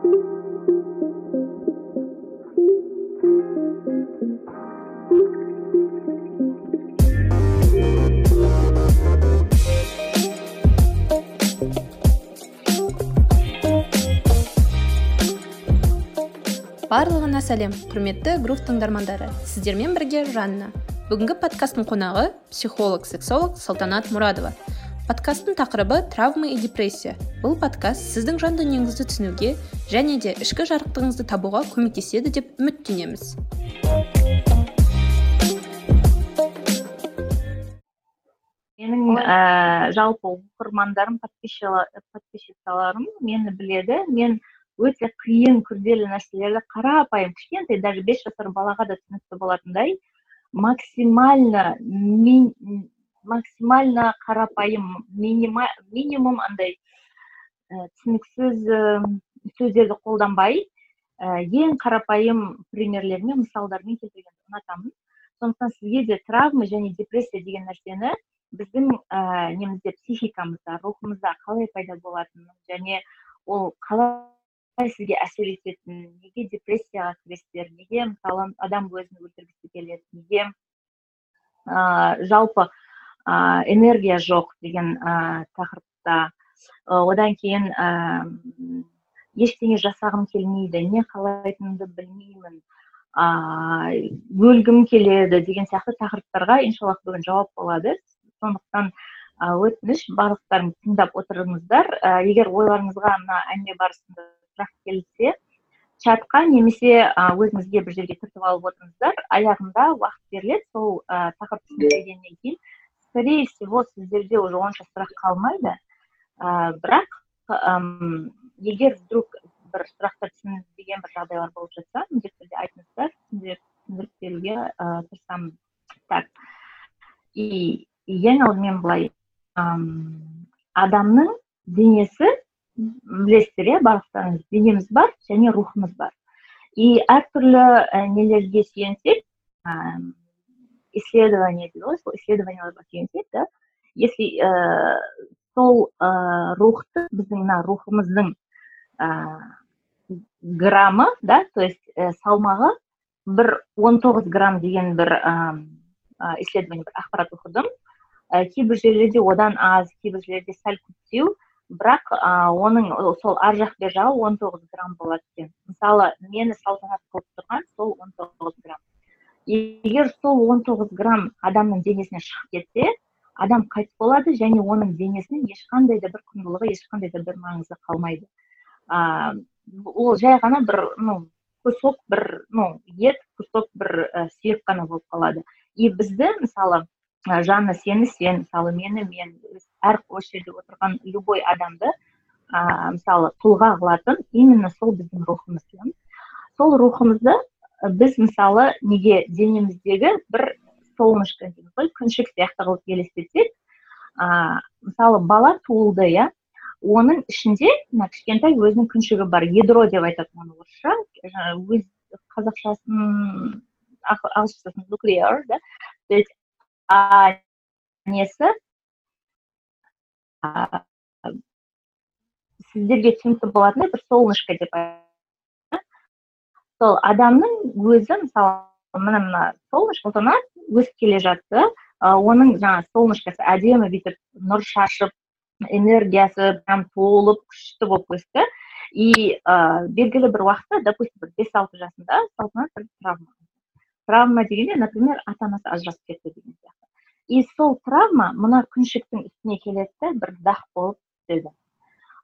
барлығына сәлем құрметті грув тыңдармандары. Сіздермен бірге жанна. Бүгінгі подкасттың қонағы психолог сексолог салтанат мұрадова. Подкасттың тақырыбы травма и депрессия бұл подкаст сіздің жан дүниеңізді түсінуге және де ішкі жарықтығыңызды табуға көмектеседі деп үміттенеміз. Менің ә, жалпы оқырмандарым подписчицаларым мені біледі. Мен өте қиын күрделі нәрселерді қарапайым кішкентай даже бес жасар балаға да түсінікті болатындай максимально максимально қарапайым минимум андай ә, түсініксіз ә, сөздерді қолданбай ә, ең қарапайым примерлермен мысалдармен келтіргенді ұнатамын. Сондықтан сізге де травма және депрессия деген нәрсені біздің ә, немізде психикамызда рухымызда қалай пайда болатынын және ол қалай сізге әсер ететінін неге депрессияға кіресіздер неге мысалы адам өзін өлтіргісі келеді неге ә, жалпы энергия жоқ деген тақырыпта. Одан кейін ештеңе жасағым келмейді не қалайтынымды білмеймін. Өлгім келеді деген сияқты тақырыптарға иншаллах бүгін жауап болады. Сондықтан өтініш барлықтарыңыз тыңдап отырыңыздар. Егер ойларыңызға мына әңгіме барысында сұрақ келсе чатқа немесе өзіңізге бір жерге түртіп алып отырыңыздар. Аяғында уақыт беріледі. Сол ә, тақырыпты кейін скорее всего сіздерде уже онша сұрақ қалмайды ә, бірақ әм, егер вдруг бір сұрақтар түсінбеген бір жағдайлар болып жатса міндетті түрде айтыңыздар түсіндіріп беруге ә, тырысамын так. И ең алдымен былай адамның денесі білесіздер иә барлықтарыңыз денеміз бар және рухымыз бар и әртүрлі ә, нелерге сүйенсек ә, исследование сол исследованияларға сүйенсек да. Если ә, сол ә, рухты біздің мына рухымыздың ә, граммы да то есть ә, салмағы бір 19 грамм деген бір ә, исследование бір ақпарат оқыдым. Ә, кейбір жерлерде одан аз кейбір жерлерде сәл көптеу. Бірақ ә, оның сол ар жақ бер жағы он тоғыз грамм болады екен. Мысалы мені салтанат қылып тұрған сол он тоғыз грамм. Егер сол он тоғыз грамм адамның денесінен шығып кетсе адам қайтыс болады және оның денесінің ешқандай да бір құндылығы ешқандай да бір маңызы қалмайды. Ә, ол жай ғана бір ну кусок бір ну ет кусок бір ә, сүйек қана болып қалады. И бізді мысалы жанна сені сен мысалы мені мен әр осы жерде отырған любой адамды ә, мысалы тұлға қылатын именно сол біздің рухымыз сол рухымызды біз мысалы неге денеміздегі бір солнышко дейміз ғой күншік сияқты қылып елестетсек ә, мысалы бала туылды иә оның ішінде мына кішкентай өзінің күншігі бар ядро деп айтады оны орысша өз қазақшасын ағылшыншасын нуклеар да то есть несі сіздерге түсінікті болатындай бір солнышко деп сол адамның өзі мысалы мына мына солнышко өсіп келе жатты. Оның жаңағы солнышкасы әдемі бүйтіп нұр шашып энергиясы прям толып күшті болып өсті. И ә, белгілі бір уақытта допустим бір бес алты жасында салтанат бір травма. Травма дегенде например ата анасы ажырасып кетті деген сияқты. И сол травма мына күншіктің үстіне келеді бір дақ болып түседі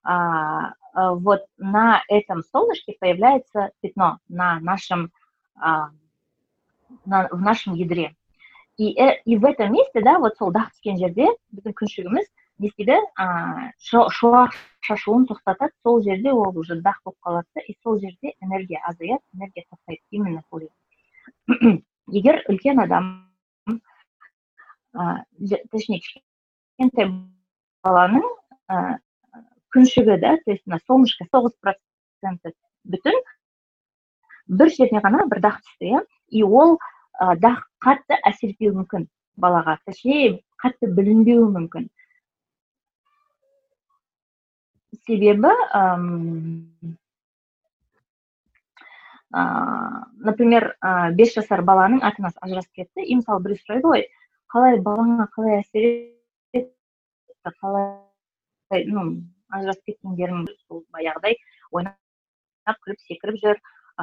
вот на этом солнышке появляется пятно на нашем а, на, в нашем ядре и, э, и в этом месте да вот сол дақ түскен жерде біздің күншігіміз не істейді шуақ шашуын тоқтатады сол жерде ол уже дақ болып қалады да и сол жерде энергия азаяды энергия тоқтайды именно сол егер үлкен адам точнее кішкентай баланың ә, күншігі да то есть мына солнышко тоғыз проценті бүтін. Бір жеріне ғана бір дақ түсті иә. И ол ә, дақ қатты әсер етпеуі мүмкін балаға точнее қатты білінбеуі мүмкін. Себебі например бес жасар баланың ата анасы ажырасып кетті. И мысалы біреу сұрайды ғой қалай балаңа қалай әсер етті қалай ну ажырасып кеткендерің сол баяғыдай ойнап күліп секіріп жүр.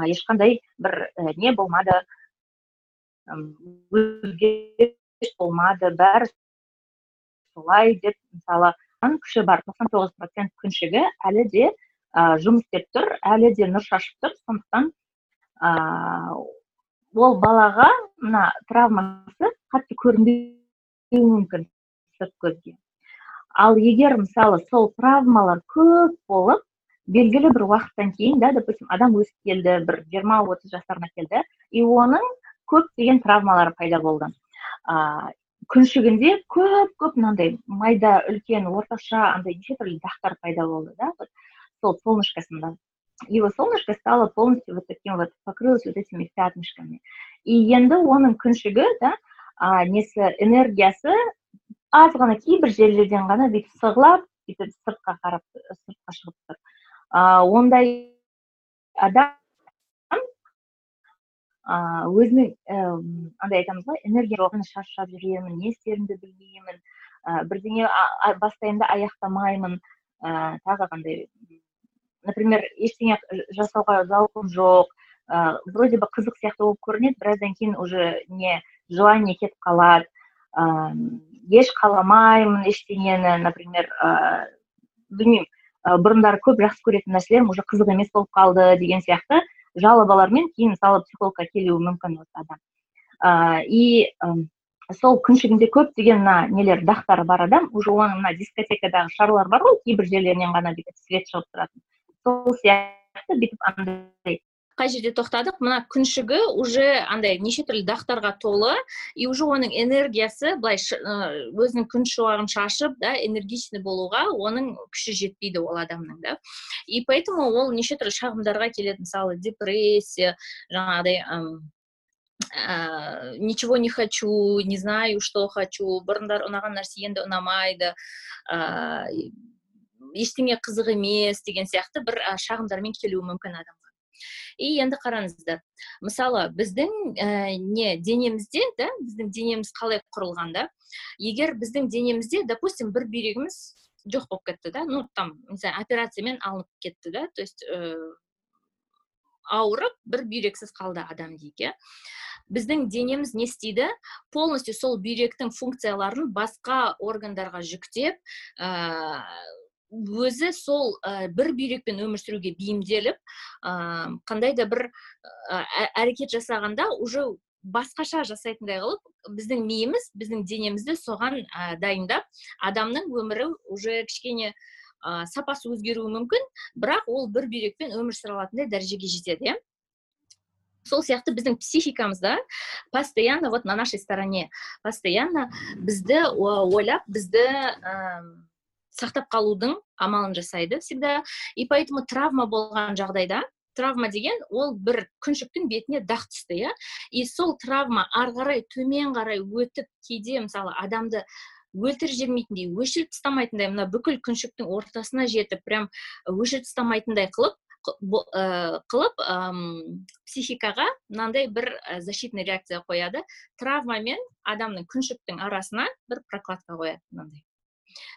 Ешқандай бір не болмады. Өзгеріс болмады. Бәрі солай деп мысалы күші бар. тоқсан тоғыз процент күншігі әлі де жұмыс істеп тұр әлі де нұр шашып тұр. Сондықтан ол балаға мына травмасы қатты көрінбеуі мүмкін сырт көзге. Ал егер мысалы сол травмалар көп болып белгілі бір уақыттан кейін да допустим адам өсіп келді бір жиырма отыз жастарына келді и оның көптеген травмалары пайда болды ә, күншігінде көп көп мынандай майда үлкен орташа андай неше түрлі дақтар пайда болды да сол солнышкасында его солнышко стало полностью вот таким вот, покрылось вот этими пятнышками. И енді оның күншігі да а, несі энергиясы аз ғана кейбір жерлерден ғана бүйтіп сығылап бүйтіп сыртқа қарап сыртқа шығып тұр. Ондай адам а, өзінің андай айтамыз ғой энергия шаршап жүремін не істерімді білмеймін ә, бірдеңе бастаймын да аяқтамаймын. Ә, тағы қандай например ештеңе жасауға зауқым жоқ ә, вроде бы қызық сияқты болып көрінеді біраздан кейін уже не желание кетіп қалады. Ә, еш қаламаймын ештеңені например ә, білмеймін ә, бұрындары көп жақсы көретін нәрселерім уже қызық емес болып қалды деген сияқты жалобалармен кейін мысалы психологқа келуі мүмкін осы адам. Ә, и сол күншігінде көптеген мына нелер дақтары бар адам уже оның мына дискотекадағы шарлар бар ғой кейбір жерлерінен ғана бүйтіп свет шығып тұратын. Сол сияқты бүйтіп андай қай жерде тоқтадық мына күншігі уже андай неше түрлі дақтарға толы. И уже оның энергиясы былай өзінің күн шуағын шашып да энергичный болуға оның күші жетпейді ол адамның да. И поэтому ол неше түрлі шағымдарға келеді мысалы депрессия жаңағыдай ә, ничего не хочу не знаю что хочу бұрындар ұнаған нәрсе енді ұнамайды ә, ештеңе қызық емес деген сияқты бір шағымдармен келуі мүмкін адамға и енді қараңыздар мысалы біздің ә, не денемізде да біздің денеміз қалай құрылған да егер біздің денемізде допустим бір бүйрегіміз жоқ болып кетті да ну там мысалы операциямен алынып кетті да то есть ә, ауырып бір бүйрексіз қалды адам дейік иә біздің денеміз не істейді? Полностью сол бүйректің функцияларын басқа органдарға жүктеп өзі сол ә, бір бүйрекпен өмір сүруге бейімделіп ә, қандай да бір ә, әрекет жасағанда уже басқаша жасайтындай қылып біздің миымыз біздің денемізді соған ә, дайындап адамның өмірі уже кішкене ә, сапасы өзгеруі мүмкін бірақ ол бір бүйрекпен өмір сүре алатындай дәрежеге жетеді иә. Сол сияқты біздің психикамыз да постоянно вот на нашей стороне постоянно бізді ойлап бізді сақтап қалудың амалын жасайды всегда. И поэтому травма болған жағдайда травма деген ол бір күншіктің бетіне дақ түсті иә. И сол травма ары қарай төмен қарай өтіп кейде мысалы адамды өлтіріп жібермейтіндей өшіріп тастамайтындай мына бүкіл күншіктің ортасына жетіп прям өшіріп тастамайтындай қылып қылып психикаға мынандай бір защитный реакция қояды. Травма мен адамның күншіктің арасына бір прокладка қояды мынандай.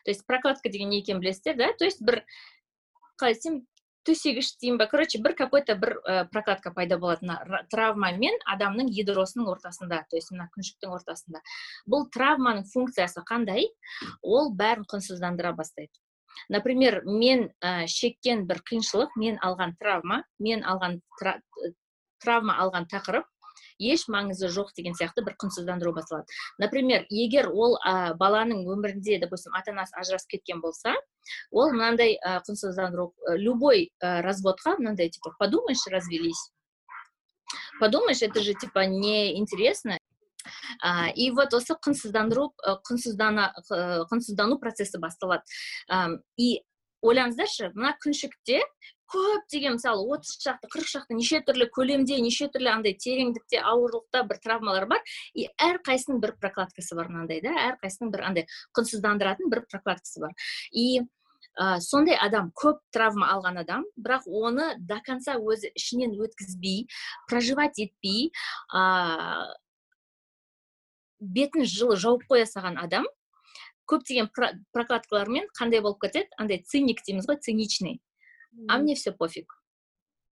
То есть прокладка деген не екенін білесіздер да то есть бір қалай десем төсегіш деймін ба короче бір какой то бір ә, прокладка пайда болады мына травма мен адамның ядросының ортасында то есть мына күншіктің ортасында. Бұл травманың функциясы қандай? Ол бәрін құнсыздандыра бастайды. Например мен ә, шеккен бір қиыншылық мен алған травма мен алған травма алған тақырып еш маңызы жоқ деген сияқты бір құнсыздандыру басталады. Например егер ол ә, баланың өмірінде допустим ата анасы ажырасып кеткен болса ол мынандай ә, құнсыздандыру любой ә, разводқа мынандай типа подумаешь развелись подумаешь это же типа неинтересно. Ә, и вот осы құнсыздандыру құнсыздана құнсыздану процесі басталады. Ә, и ойлаңыздаршы мына күншікте көптеген мысалы отыз шақты қырық шақты неше түрлі көлемде неше түрлі андай тереңдікте ауырлықта бір травмалар бар. И әрқайсысының бір прокладкасы бар мынандай да әрқайсысының бір андай құнсыздандыратын бір прокладкасы бар. И ә, сондай адам көп травма алған адам бірақ оны до конца өзі ішінен өткізбей проживать етпей ә, бетін жылы жауып қоя салған адам көптеген прокладкалармен қандай болып кетеді? Андай циник дейміз ғой циничный. а мне все пофиг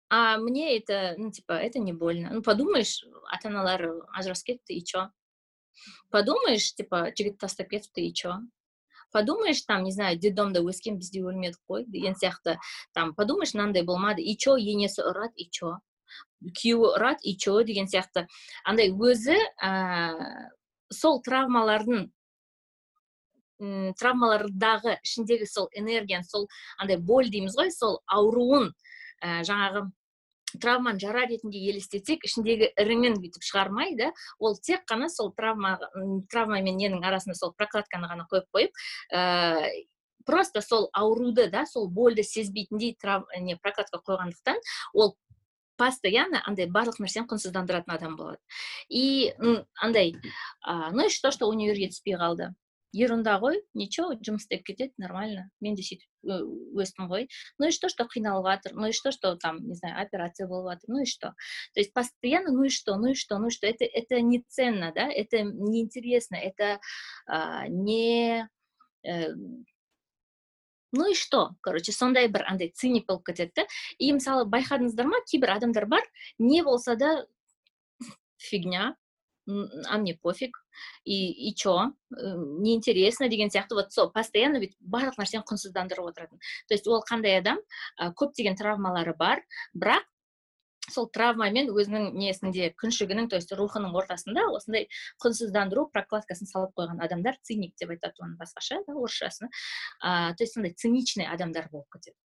а мне это ну типа это не больно ну подумаешь ата аналары ажырасып кетті и че подумаешь типа жігіт тастап кетіпті и че подумаешь там не знаю детдомда өскен бізде өлмедік қой деген сияқты там подумаешь мынандай болмады и че енесі ұрады и че күйеуі ұрады и че деген сияқты андай өзі ә, сол травмалардың травмалардағы ішіндегі сол энергияны сол андай боль дейміз ғой сол ауруын ә, жаңағы травманы жара ретінде елестетсек ішіндегі іріңін бүйтіп шығармай да ол тек қана сол травма травма мен ненің арасында сол прокладканы ғана қойып қойып ә, просто сол ауруды да сол больді сезбейтіндей трав, не прокладка қойғандықтан ол постоянно андай барлық нәрсені құнсыздандыратын адам болады. И андай ну и что что универге түспей қалды ерунда ғой ничего жұмыс істеп кетеді нормально мен де сөйтіп өстім ғой ну и что что қиналып жатыр ну и что что там не знаю операция болып жатыр ну и что то есть постоянно ну и что ну и что ну и что это это не ценно да это неинтересно это а, не э, ну и что короче сондай бір андай циник болып кетеді да и мысалы байқадыңыздар ма кейбір адамдар бар не болса да фигня А мне пофиг. И и чё? Неинтересно деген сияқты. Вот сол постоянно бүйтіп барлық нәрсені құнсыздандырып отыратын. То есть ол қандай адам? Көптеген травмалары бар. Бірақ сол травмамен өзінің несінде күншігінің то есть рухының ортасында осындай құнсыздандыру прокладкасын салып қойған адамдар циник деп айтады оны басқаша да орысшасын ә, то есть сондай циничный адамдар болып кетеді.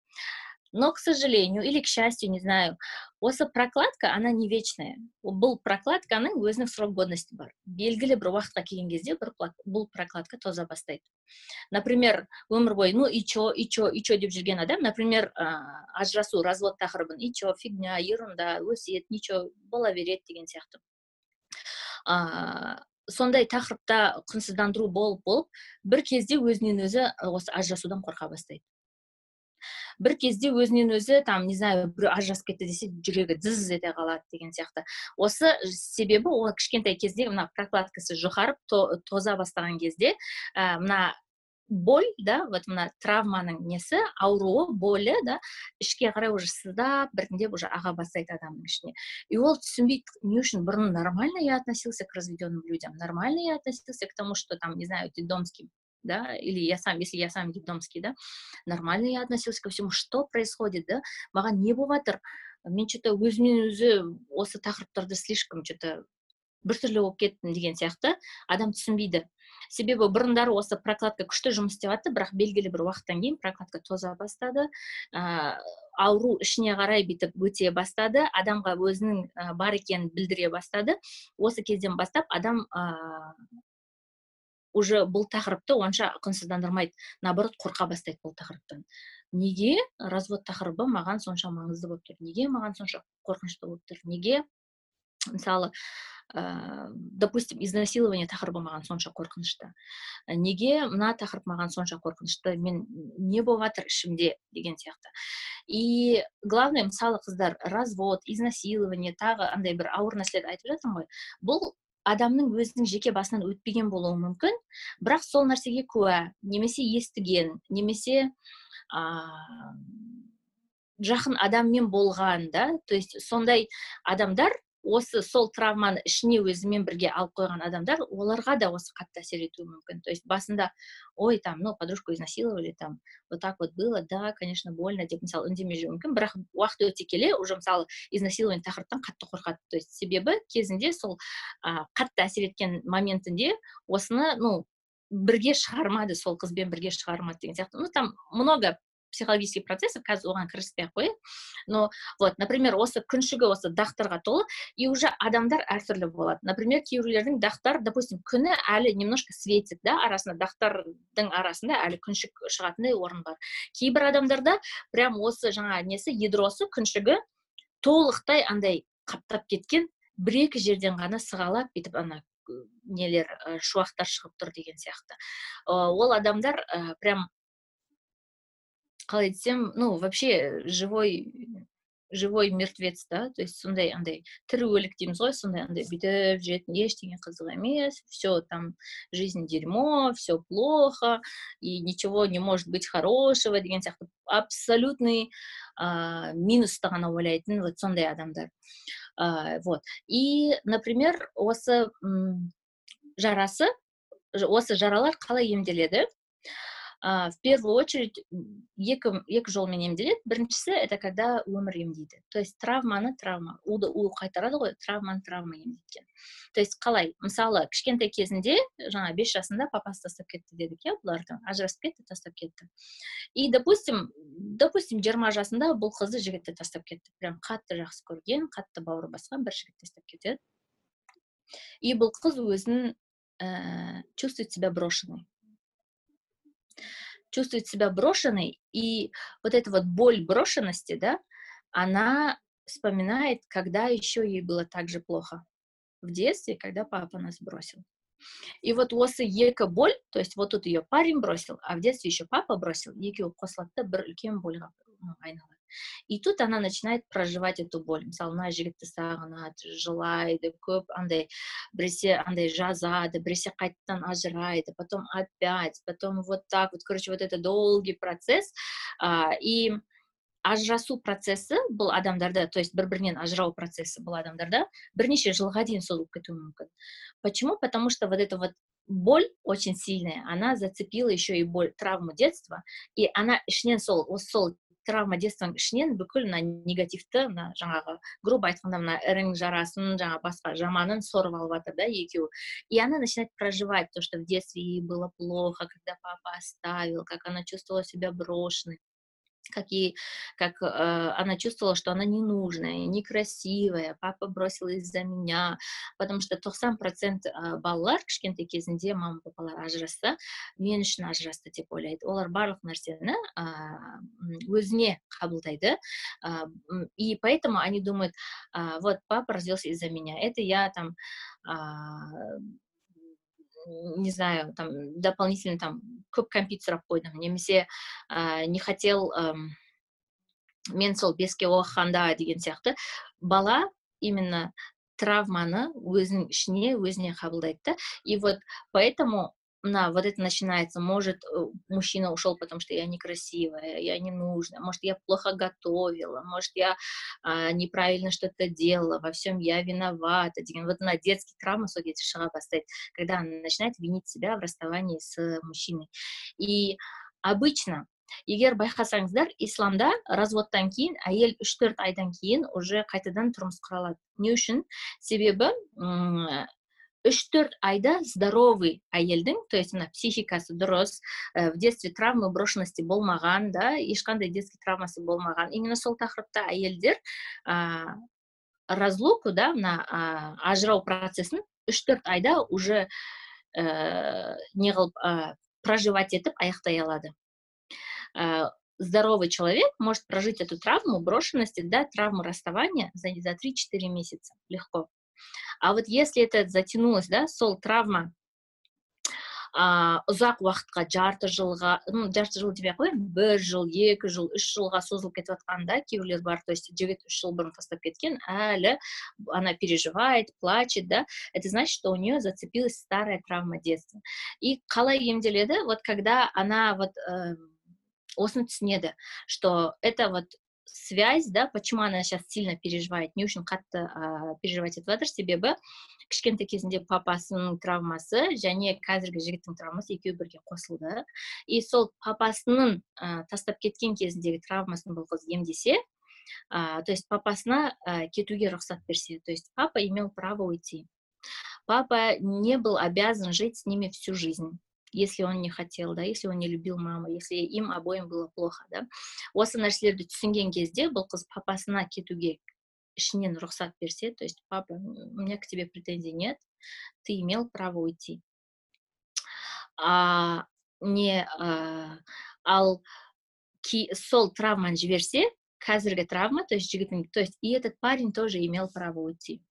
Но к сожалению или к счастью не знаю осы прокладка она не вечная. Бұл прокладканың өзінің срок годности бар белгілі бір уақытқа келген кезде бір бұл прокладка тоза бастайды например өмір бойы ну и че и че и че деп жүрген адам например ә, ажырасу развод тақырыбын и че фигня ерунда өсиет ничего бола береді деген сияқты ә, сондай тақырыпта құнсыздандыру болып болып бір кезде өзінен өзі осы ажырасудан қорқа бастайды бір кезде өзінен өзі там не знаю біреу ажырасып кетті десе жүрегі дыз ете қалады деген сияқты. Осы себебі ол кішкентай кезде мына прокладкасы жұқарып тоза бастаған кезде ә, мына боль да вот мына травманың несі ауруы болі да ішке қарай уже сыздап біртіндеп уже аға бастайды адамның ішіне. И ол түсінбейді не үшін бұрын нормально я относился к разведенным людям нормально я относился к тому что там не знаю детдомским да, или я сам, если я сам детдомский, да, нормально я относился ко всему, что происходит, да, маған не болып мен что то өзімнен өзі осы тақырыптарды слишком что то біртүрлі болып кеттім деген сияқты адам түсінбейді. Себебі бұрындары осы прокладка күшті жұмыс істеп жатты бірақ белгілі бір уақыттан кейін прокладка тоза бастады. Ә, ауру ішіне қарай бүйтіп өте бастады. Адамға өзінің бар екенін білдіре бастады. Осы кезден бастап адам уже бұл тақырыпты онша құнсыздандырмайды наоборот қорқа бастайды бұл тақырыптан. Неге развод тақырыбы маған сонша маңызды болып тұр? Неге маған сонша қорқынышты болып тұр? Неге мысалы ә, допустим изнасилование тақырыбы маған сонша қорқынышты? Неге мына тақырып маған сонша қорқынышты? Мен не болып жатыр ішімде? Деген сияқты. И главное мысалы қыздар развод изнасилование тағы андай бір ауыр нәрселерді айтып жатырмын ғой. Бұл адамның өзінің жеке басынан өтпеген болуы мүмкін. Бірақ сол нәрсеге куә немесе естіген немесе ә, жақын адаммен болған да то есть сондай адамдар осы сол травманы ішіне өзімен бірге алып қойған адамдар оларға да осы қатты әсер етуі мүмкін. То есть басында ой там ну подружку изнасиловали там вот так вот было да конечно больно деп мысалы үндемей жүруі мүмкін. Бірақ уақыт өте келе уже мысалы изнасилование тақырыптан қатты қорқады. То есть себебі кезінде сол ә, қатты әсер еткен моментінде осыны ну бірге шығармады сол қызбен бірге шығармады деген сияқты. Ну там много психологический процесс қазір оған кіріспей ақ но вот например осы күншігі осы дақтарға толы и уже адамдар әртүрлі болады например кейбіреулердің дақтар допустим күні әлі немножко светит да арасында дақтардың арасында әлі күншік шығатындай орын бар. Кейбір адамдарда прям осы жаңа несі ядросы күншігі толықтай андай қаптап кеткен бір екі жерден ғана сығалап бүйтіп ана нелер шуақтар шығып тұр деген сияқты. Ол адамдар прям қалай десем ну вообще живой живой мертвец да то есть сондай андай тірі өлік дейміз ғой сондай андай бүйтіп жүретін ештеңе қызық емес все там жизнь дерьмо все плохо и ничего не может быть хорошего деген сияқты. Абсолютный ә, минусты ғана ойлайтын вот сондай адамдар ә, вот. И например осы жарасы осы жаралар қалай емделеді? В первую очередь екі, жолмен емделеді біріншісі это когда өмір емдейді то есть травманы травма. Уды у қайтарады ғой травманы травма емдеткен то есть қалай мысалы кішкентай кезінде жаңа бес жасында папасы тастап кетті дедік иә бұларды ажырасып кетті тастап кетті и допустим допустим жиырма жасында бұл қызды жігітті тастап кетті прям қатты жақсы көрген қатты бауыры басқан бір жігіт тастап кетеді и бұл қыз өзін ә, чувствует себя брошенной. чувствует себя брошенной, и вот эта вот боль брошенности, да, она вспоминает, когда еще ей было так же плохо в детстве, когда папа нас бросил. И вот осы екі боль, то есть вот тут ее парень бросил, а в детстве еще папа бросил, екеуі қосылады бір үлкен больға айналады и тут она начинает проживать эту боль мысалы мына жігітті сағынады жылайды көп андай біресе андай жазады біресе қайтадан ажырайды потом опять потом вот так вот короче вот это долгий процесс а, и ажырасу процесі бұл адамдарда то есть бір бірінен ажырау процесі бұл адамдарда бірнеше жылға дейін созылып кетуі мүмкін почему потому что вот это вот боль очень сильная, она зацепила еще и боль, травму детства, и она ішінен сол, сол травма детствоның ішінен бүкіл мына негативті мына жаңағы грубо айтқанда мына ірің жарасын жаңа басқа жаманын сорып алып жатыр да екеуі и она начинает проживать то что в детстве ей было плохо когда папа оставил как она чувствовала себя брошенной как, ей, как э, она чувствовала, что она ненужная, некрасивая, папа бросил из-за меня, потому что 90% э, балалар кішкентай кезінде мама папалар ажырасса мен үшін ажырасты деп ойлайды олар барлық нәрсені ә, өзіне қабылдайды ә, и поэтому они думают ә, вот папа развелся из-за меня это я там ә, не знаю там дополнительно там көп компьютер қойдым немесе ә, не хотел ә, мен сол беске оқығанда деген сияқты бала именно травманы өзінің ішіне өзіне қабылдайды да и вот поэтому на вот это начинается, может, э, мужчина ушел, потому что я некрасивая, я не нужна, может, я плохо готовила, может, я а, неправильно что-то делала, во всем я виновата. Вот на детский травма судите шага поставить, когда она начинает винить себя в расставании с мужчиной. И обычно егер байқасаңыздар исламда разводтан кейін әйел үш төрт айдан кейін уже қайтадан тұрмыс құра алады не үшін себебі үш төрт айда здоровый әйелдің то есть мына психикасы дұрыс ә, в детстве травмы брошенности болмаған да ешқандай детский травмасы болмаған именно сол тақырыпта әйелдер ә, разлуку да мына ә, ажырау процесін үш төрт айда уже ә, не қылып ә, проживать етіп аяқтай алады ә, здоровый человек может прожить эту травму брошенности, да, травму расставания за, за 3-4 месяца легко. а вот если это затянулось да сол травма ә, ұзақ уақытқа жарты жылға ну жарты жыл демей ақ қояйын бір жыл екі жыл үш жылға созылып кетіп жатқанда күйеулер бар то есть жігіт үш жыл бұрын тастап кеткен әлі она переживает плачет да это значит что у нее зацепилась старая травма детства и қалай емделеді вот когда она вот ә, осыны түсінеді что это вот связь да почему она сейчас сильно переживает. Не үшін қатты ә, переживать етіп жатыр себебі кішкентай кезінде папасының травмасы және қазіргі жігіттің травмасы екеуі бірге қосылды и сол папасының ә, тастап кеткен кезіндегі травмасын бұл қыз емдесе ә, то есть папасына ә, кетуге рұқсат берсе. То есть папа имел право уйти. Папа не был обязан жить с ними всю жизнь. если он не хотел да если он не любил маму если им обоим было плохо да осы нәрселерді түсінген кезде бұл қыз папасына кетуге ішінен рұқсат берсе то есть папа у меня к тебе претензий нет ты имел право уйти а не а, ал ки, сол травманы жіберсе қазіргі травма то есть жігіттің то есть и этот парень тоже имел право уйти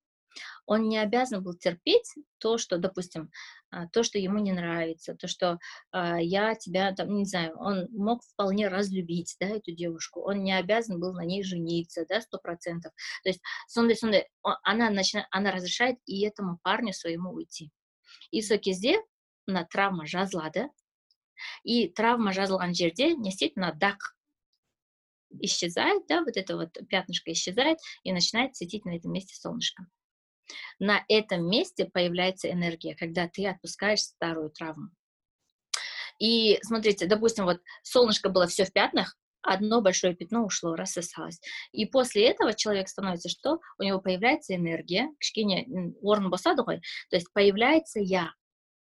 Он не обязан был терпеть то, что, допустим, а, то, что ему не нравится, то, что э, я тебя, там, не знаю, он мог вполне разлюбить, да, эту девушку, он не обязан был на ней жениться, да, сто процентов. То есть, сондай, сондай, она, начинает, она разрешает и этому парню своему уйти. И сол кезде мына травма жазылады и травма жазылған жерде не істейді дақ исчезает, да, вот это вот пятнышко исчезает, и начинает светить на этом месте солнышко. На этом месте появляется энергия, когда ты отпускаешь старую травму. И смотрите, допустим, вот солнышко было все в пятнах, одно большое пятно ушло, рассосалось. И после этого человек становится что? У него появляется энергия, кішкене орын босады то есть появляется я,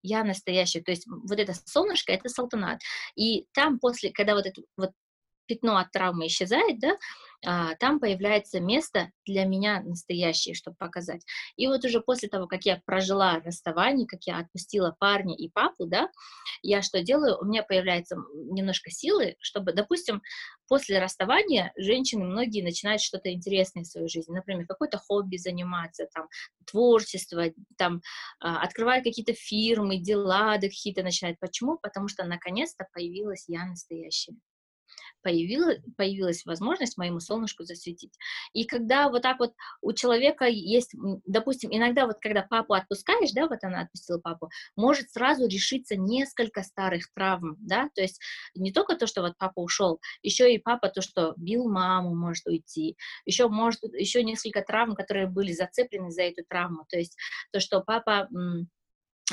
я настоящий, то есть вот это солнышко, это салтанат. И там после, когда вот это вот пятно от травмы исчезает, да, а, там появляется место для меня настоящее, чтобы показать. И вот уже после того, как я прожила расставание, как я отпустила парня и папу, да, я что делаю? У меня появляется немножко силы, чтобы, допустим, после расставания женщины многие начинают что-то интересное в своей жизни, например, какое-то хобби заниматься, там, творчество, там, а, открывают какие-то фирмы, дела какие-то начинают. Почему? Потому что наконец-то появилась я настоящая появилась, появилась возможность моему солнышку засветить. И когда вот так вот у человека есть, допустим, иногда вот когда папу отпускаешь, да, вот она отпустила папу, может сразу решиться несколько старых травм, да, то есть не только то, что вот папа ушел, еще и папа то, что бил маму, может уйти, еще может, еще несколько травм, которые были зацеплены за эту травму, то есть то, что папа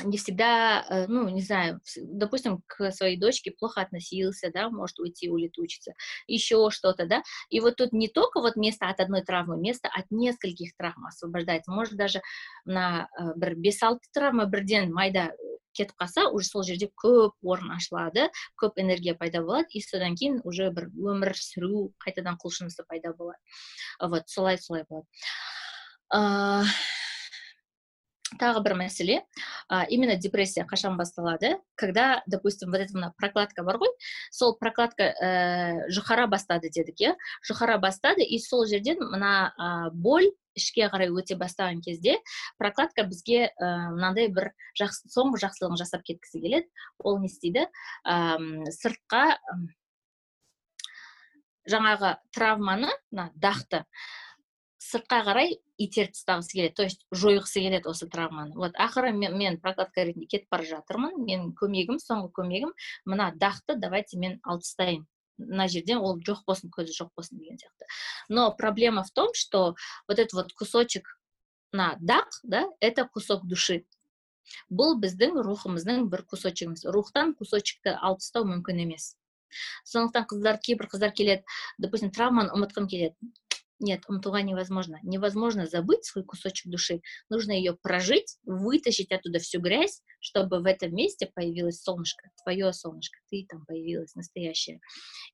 не всегда, э, ну, не знаю, допустим, к своей дочке плохо относился, да, может уйти, улетучиться, еще что-то, да, и вот тут не только вот место от одной травмы, место от нескольких травм освобождается, может даже на э, бір бес алты травма бірден майда кетіп қалса уже сол жерде көп орын ашылады көп энергия пайда болады и содан кейін уже бір өмір сүру қайтадан құлшынысы пайда болады вот солай солай болады тағы бір мәселе. А, именно депрессия қашан басталады? Когда допустим вот эта прокладка бар ғой сол прокладка ә, жұқара бастады дедік иә? Жұқара бастады и сол жерден мына ә, боль ішке қарай өте бастаған кезде прокладка бізге ә, мынандай бір жақсы, соңғы жақсылығын жасап кеткісі келеді. Ол не істейді? Ә, сыртқа жаңағы травманы мына дақты сыртқа қарай итеріп тастағысы келеді. То есть жойғысы келеді осы травманы. Вот ақыры мен, мен прокладка ретінде кетіп бара жатырмын. Менің көмегім соңғы көмегім мына дақты давайте мен алып тастайын мына жерден ол жоқ болсын көзі жоқ болсын деген сияқты. Но проблема в том что вот этот вот кусочек мына дақ да это кусок души. Бұл біздің рухымыздың бір кусочегіміз. Рухтан кусочекті алып тастау мүмкін емес. Сондықтан қыздар кейбір қыздар келеді допустим травманы ұмытқым келеді. нет, умтуга невозможно. Невозможно забыть свой кусочек души. Нужно ее прожить, вытащить оттуда всю грязь, чтобы в этом месте появилось солнышко, твое солнышко, ты там появилась настоящая.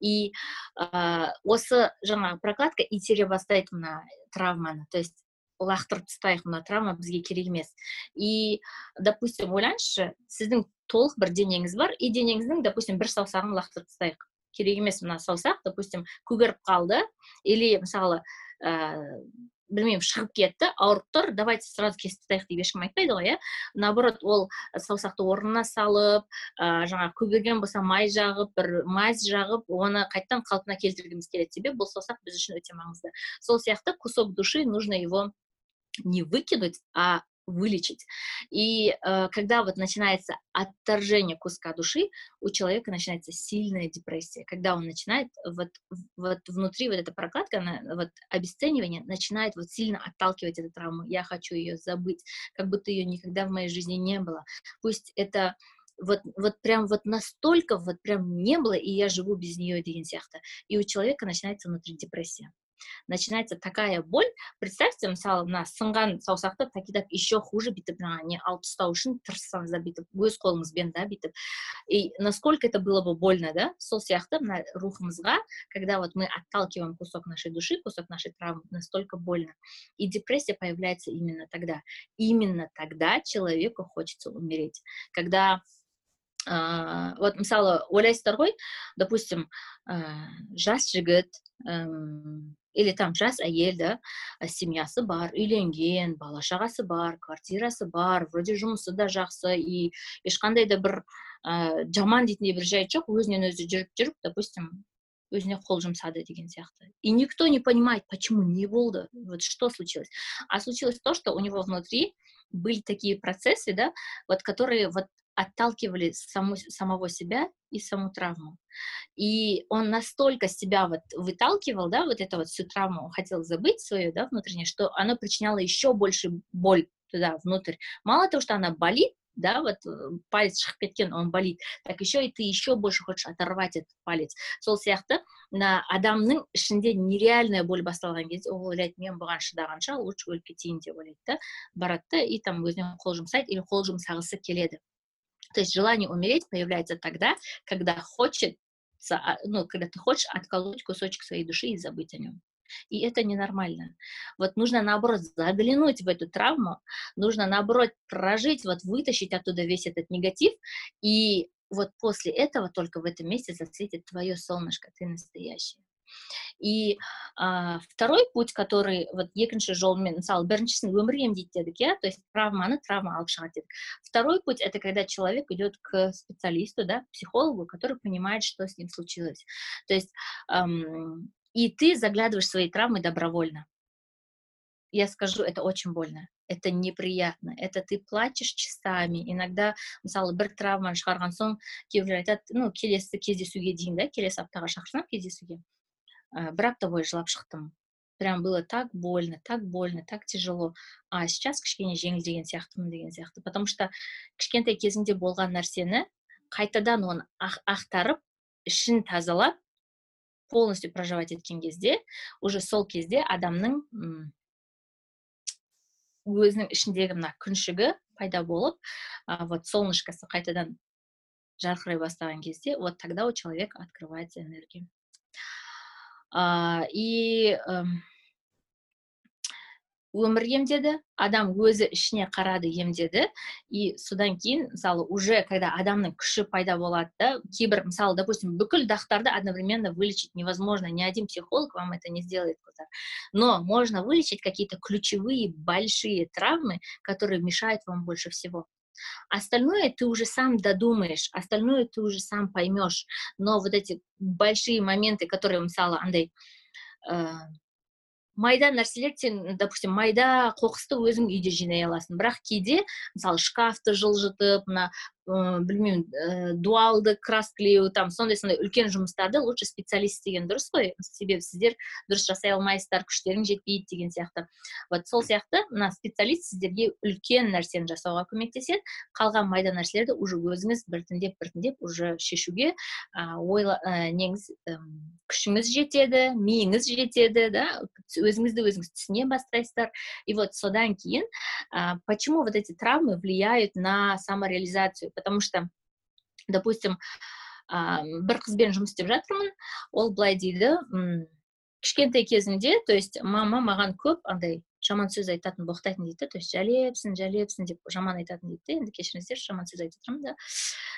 И э, осы жаңағы прокладка итере бастайды мына травманы то есть лақтырып тастайық мына травма бізге керек емес и допустим ойлаңызшы сіздің толық бір денеңіз бар и денеңіздің допустим бір саусағын лақтырып тастайық керек емес мына саусақ допустим көгеріп қалды или мысалы ә, білмеймін шығып кетті ауырып тұр давайте сразу кесіп тастайық деп ешкім айтпайды ғой иә. Наоборот ол саусақты орнына салып ә, жаңағы көгерген болса май жағып бір мазь жағып оны қайтадан қалпына келтіргіміз келеді. Себебі бұл саусақ біз үшін өте маңызды. Сол сияқты кусок души нужно его не выкинуть а вылечить. И э, когда вот начинается отторжение куска души, у человека начинается сильная депрессия. Когда он начинает, вот, вот внутри вот эта прокладка, она, вот обесценивание начинает вот сильно отталкивать эту травму. Я хочу ее забыть, как будто ее никогда в моей жизни не было. Пусть это вот, вот прям вот настолько вот прям не было, и я живу без нее деген. И у человека начинается внутри депрессия начинается такая боль представьте мысалы мына сынған саусақты такидап еще хуже бүйтіп жаңағы не алып тастау үшін тырыссаңыздар бүйтіп өз қолыңызбен да бүйтіп и насколько это было бы больно да сол сияқты мына рухымызға когда вот мы отталкиваем кусок нашей души кусок нашей травмы настолько больно и депрессия появляется именно тогда именно тогда человеку хочется умереть когда ә, вот мысалы ойлайсыздар ғой допустим ә, жас жігіт или там жас әйел да семьясы бар үйленген бала шағасы бар квартирасы бар вроде жұмысы да жақсы и ешқандай да бір ә, жаман дейтіндей бір жайт жоқ өзінен өзі жүріп жүріп допустим өзіне қол жұмсады деген сияқты. И никто не понимает почему не болды вот что случилось. А случилось то что у него внутри были такие процессы да вот которые вот отталкивали саму, самого себя и саму травму. И он настолько себя вот выталкивал, да, вот эту вот всю травму, он хотел забыть свою, да, внутреннее, что оно причиняло еще больше боль туда, внутрь. Мало того, что она болит, да, вот э, палец шығып кеткен он болит так еще и ты еще больше хочешь оторвать этот палец сол сияқты мына адамның ішінде нереальная боль басталған кезде ол ойлайды мен бұған шыдағанша лучше өліп кетейін деп ойлайды да барады да и там өзіне қол жұмсайды или қол жұмсағысы келеді то есть желание умереть появляется тогда когда хочется а, ну когда ты хочешь отколоть кусочек своей души и забыть о нем и это ненормально. Вот нужно, наоборот, заглянуть в эту травму, нужно, наоборот, прожить, вот вытащить оттуда весь этот негатив, и вот после этого только в этом месте засветит твое солнышко, ты настоящий. и ә, второй путь который вот екінші жолмен мысалы біріншісін өмір емдейді дедік иә то есть травманы травма алып шығады дедік второй путь это когда человек идет к специалисту да психологу который понимает что с ним случилось то есть эм, и ты заглядываешь в свои травмы добровольно. Я скажу, это очень больно, это неприятно, это ты плачешь часами, иногда, мысалы бір травманы шығарған соң кейбіреулер айтады ну келесі кездесуге дейін да келесі аптаға шақырсам кездесуге ә, бір апта бойы жылап шықтым прям было так больно так больно так тяжело а сейчас кішкене жеңілдеген сияқтымын деген сияқты потому что кішкентай кезіңде болған нәрсені қайтадан оны ақтарып ішін тазалап полностью проживать еткен кезде уже сол кезде адамның өзінің ішіндегі мына күншігі пайда болып вот солнышкасы қайтадан жарқырай бастаған кезде вот тогда у человека открывается энергия. А, и өмір емдеді адам өзі ішіне қарады емдеді и содан кейін мысалы уже когда адамның күші пайда болады да кейбір мысалы допустим бүкіл дақтарды одновременно вылечить невозможно ни один психолог вам это не сделает но можно вылечить какие-то ключевые большие травмы которые мешают вам больше всего Остальное ты уже сам додумаешь, остальное ты уже сам поймешь. Но вот эти большие моменты, которые, мысалы, андай, э, майда нәрселер сен допустим майда қоқысты өзің үйде жинай аласың. Бірақ кейде мысалы шкафты жылжытып мына ә, білмеймін ә, дуалды краскілеу там сондай сондай үлкен жұмыстарды лучше специалист деген дұрыс қой. Себебі сіздер дұрыс жасай алмайсыздар күштерің жетпейді деген сияқты. Вот сол сияқты мына специалист сіздерге үлкен нәрсені жасауға көмектеседі. Қалған майда нәрселерді уже өзіңіз біртіндеп біртіндеп уже шешуге ә, ойла ә, неңіз ә, күшіңіз жетеді миыңыз жетеді да? Өзіңізді өзіңіз түсіне бастайсыздар. И вот содан кейін ә, почему вот эти травмы влияют на самореализацию? Потому что допустим бір қызбен жұмыс істеп жатырмын ол былай дейді кішкентай кезімде то есть мама маған көп андай жаман сөз айтатын боқтайтын дейді то есть жәлепсің жәлепсің деп жаман айтатын дейді енді кешіріңіздерші жаман сөз айтып жатырмын да.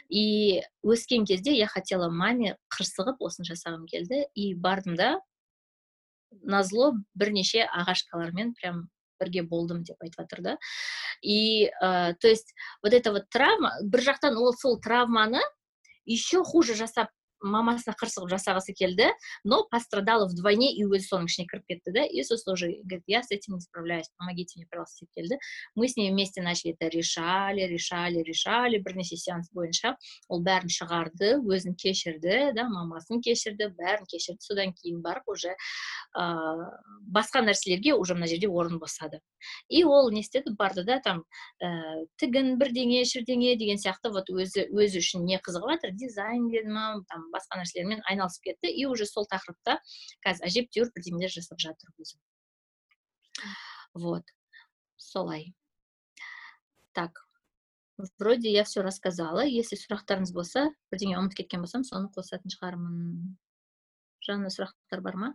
И өскен кезде я хотела маме қырсығып осыны жасағым келді и бардым да. Назло бірнеше ағашкалармен прям бірге болдым деп айтып жатыр да. И ә, то есть вот эта вот травма бір жақтан ол сол травманы еще хуже жасап мамасына қырсығып жасағысы келді. Но пострадала вдвойне и өзі соның ішіне кіріп кетті да. И сосын уже говорит я с этим не справляюсь помогите мне пожалуйста деп келді. Мы с ней вместе начали это решали решали решали. Бірнеше сеанс бойынша ол бәрін шығарды өзін кешірді да мамасын кешірді бәрін кешірді. Содан кейін барып уже ә, басқа нәрселерге уже мына жерде орын босады. И ол не істеді барды да там ә, тігін бірдеңе шірдеңе деген сияқты вот өзі өзі үшін не қызығып жатыр дизайн деді ма там басқа нәрселермен айналысып кетті и уже сол тақырыпта қазір әжептәуір бірдеңелер жасап жатыр өзі вот солай так вроде я все рассказала если сұрақтарыңыз болса бірдеңе ұмытып кеткен болсам соны қосатын шығармын жаңа сұрақтар бар ма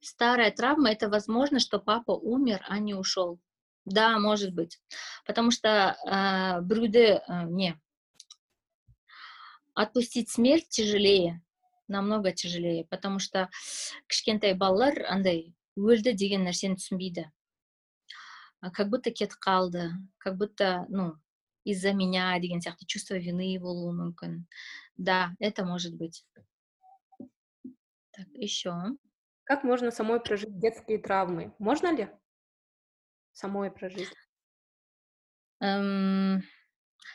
старая травма это возможно что папа умер а не ушел да может быть потому что ә, біреуді ә, не отпустить смерть тяжелее намного тяжелее потому что кішкентай балалар андай өлді деген нәрсені түсінбейді как будто кетіп қалды как будто ну из-за меня деген сияқты чувство вины болуы мүмкін да это может быть так еще как можно самой прожить детские травмы можно ли самой прожить эм,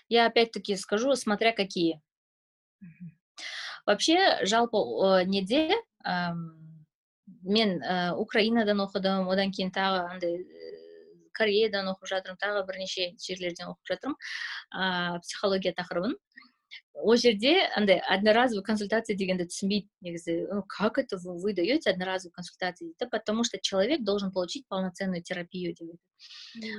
я опять-таки скажу смотря какие Вообще жалпы неде мен ә, украинадан оқыдым одан кейін тағы андай кореядан оқып жатырмын тағы бірнеше жерлерден оқып жатырмын. Ә, психология тақырыбын. Ол жерде андай одноразовый консультация дегенді түсінбейді негізі как это вы, вы даете одноразовую консультацию дейді потому что человек должен получить полноценную терапию деп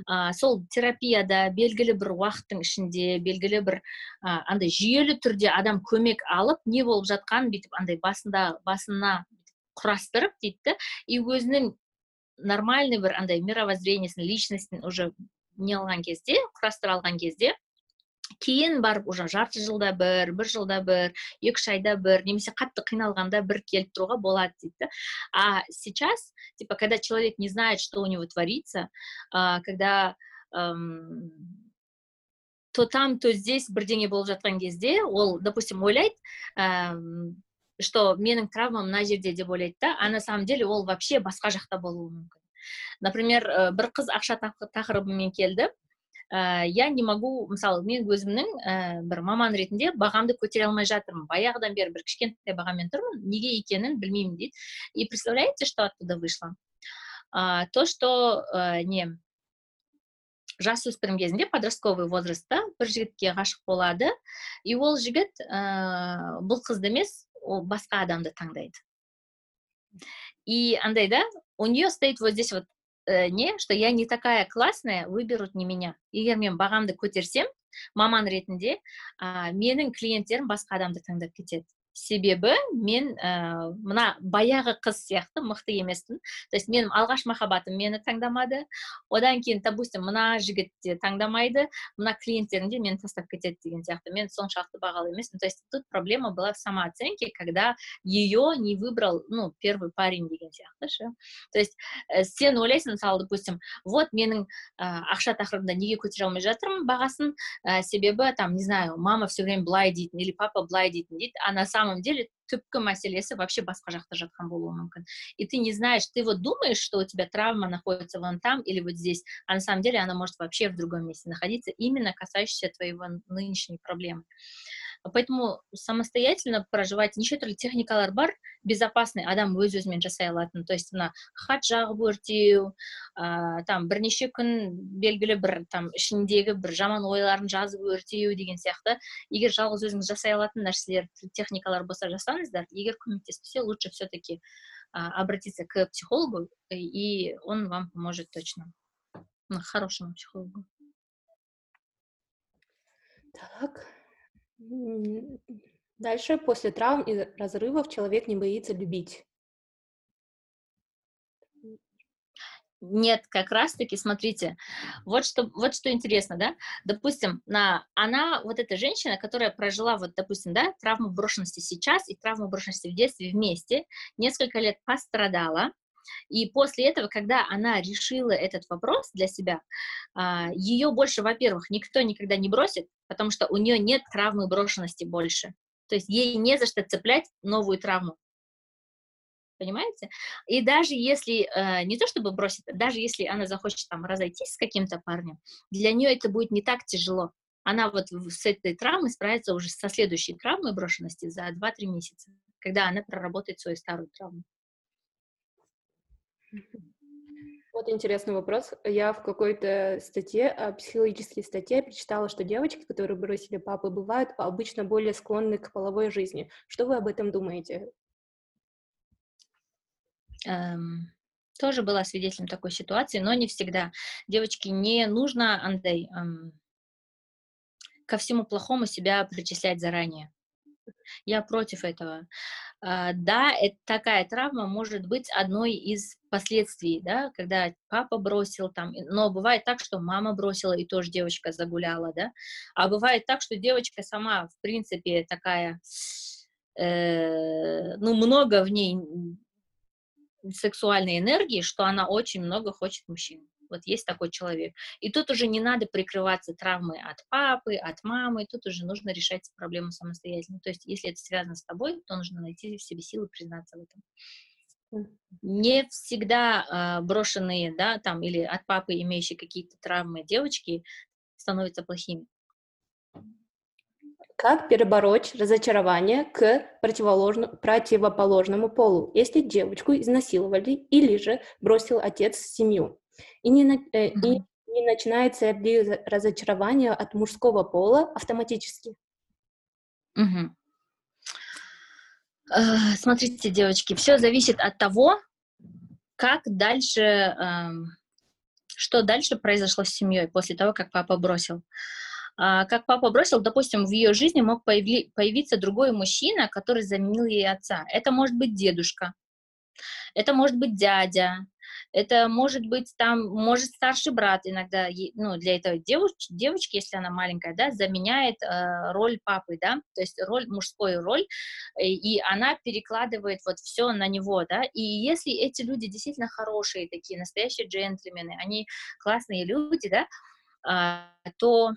а, сол терапияда белгілі бір уақыттың ішінде белгілі бір а, андай жүйелі түрде адам көмек алып не болып жатқанын бүйтіп андай басында басына құрастырып дейді и өзінің нормальный бір андай мировоззрениесін личностін уже не алған кезде құрастыра алған кезде кейін барып уже жарты жылда бір бір жылда бір екі үш айда бір немесе қатты қиналғанда бір келіп тұруға болады дейді а сейчас типа когда человек не знает что у него творится когда эм, то там то здесь бірдеңе болып жатқан кезде ол допустим ойлайды эм, что менің травмам мына жерде деп ойлайды да а на самом деле ол вообще басқа жақта болуы мүмкін. Например э, бір қыз ақша тақырыбымен келді. Ә, я не могу мысалы мен өзімнің ә, бір маман ретінде бағамды көтере алмай жатырмын. Баяғыдан бері бір кішкентай бағамен тұрмын неге екенін білмеймін дейді. И представляете что оттуда вышло? А, то что ә, не жасөспірім кезінде подростковый возрастта бір жігітке ғашық болады и ол жігіт ә, бұл қызды емес ол басқа адамды таңдайды. И андай да у нее стоит вот здесь вот э, не что я не такая классная выберут не меня. Егер мен бағамды көтерсем маман ретінде ә, менің клиенттерім басқа адамды таңдап кетеді себебі мен ә, мына баяғы қыз сияқты мықты емеспін. То есть менің алғаш махаббатым мені таңдамады. Одан кейін допустим мына жігіт те таңдамайды мына клиенттерім де мені тастап кетеді деген сияқты. Мен соншалықты бағалы емеспін. То есть тут проблема была в самооценке когда ее не выбрал ну первый парень деген сияқты ше. То есть ә, сен ойлайсың мысалы допустим вот менің ә, ақша тақырыбында неге көтере алмай жатырмын бағасын ә, себебі там не знаю мама все время былай дейтін или папа былай дейтін дейді. А на самом самом деле түпкі мәселесі вообще басқа жақта жатқан болуы мүмкін и ты не знаешь ты вот думаешь что у тебя травма находится вон там или вот здесь а на самом деле она может вообще в другом месте находиться именно касающаяся твоего нынешней проблемы поэтому самостоятельно проживать неше түрлі техникалар бар безопасный адам өз өзімен жасай алатын то есть мына хат жағып өртеу ә, там бірнеше күн белгілі бір там ішіндегі бір жаман ойларын жазып өртеу деген сияқты егер жалғыз өзіңіз жасай алатын нәрселер техникалар болса жасаңыздар егер көмектеспесе лучше все таки обратиться к психологу и он вам поможет точно хорошему психологу так Дальше, после травм и разрывов, человек не боится любить. Нет, как раз-таки, смотрите, вот что, вот что интересно, да, допустим, на, она, вот эта женщина, которая прожила, вот, допустим, да, травму брошенности сейчас и травму брошенности в детстве вместе, несколько лет пострадала, и после этого, когда она решила этот вопрос для себя, а, ее больше, во-первых, никто никогда не бросит, потому что у нее нет травмы брошенности больше. То есть ей не за что цеплять новую травму. Понимаете? И даже если, э, не то чтобы бросить, даже если она захочет там разойтись с каким-то парнем, для нее это будет не так тяжело. Она вот с этой травмой справится уже со следующей травмой брошенности за 2-3 месяца, когда она проработает свою старую травму. Вот интересный вопрос. Я в какой-то статье, а, психологической статье, прочитала, что девочки, которые бросили папы, бывают обычно более склонны к половой жизни. Что вы об этом думаете? Эм, тоже была свидетелем такой ситуации, но не всегда. Девочки, не нужно, Андрей, эм, ко всему плохому себя причислять заранее. Я против этого. А, да, это, такая травма может быть одной из последствий, да, когда папа бросил там, но бывает так, что мама бросила и тоже девочка загуляла, да, а бывает так, что девочка сама, в принципе, такая э, ну, много в ней сексуальной энергии, что она очень много хочет мужчин. Вот есть такой человек. И тут уже не надо прикрываться травмой от папы, от мамы, тут уже нужно решать проблему самостоятельно. То есть, если это связано с тобой, то нужно найти в себе силы признаться в этом. Не всегда э, брошенные, да, там, или от папы имеющие какие-то травмы девочки становятся плохими. Как перебороть разочарование к противоположному, противоположному полу, если девочку изнасиловали или же бросил отец семью? И не, э, mm-hmm. и не начинается ли разочарование от мужского пола автоматически? Mm-hmm. Uh, смотрите, девочки, все зависит от того, как дальше, uh, что дальше произошло с семьей после того, как папа бросил. Uh, как папа бросил, допустим, в ее жизни мог появиться другой мужчина, который заменил ей отца. Это может быть дедушка, это может быть дядя, это может быть там, может старший брат иногда, ну, для этого девочки, девочки если она маленькая, да, заменяет э, роль папы, да, то есть роль, мужскую роль, и она перекладывает вот все на него, да, и если эти люди действительно хорошие такие, настоящие джентльмены, они классные люди, да, э, то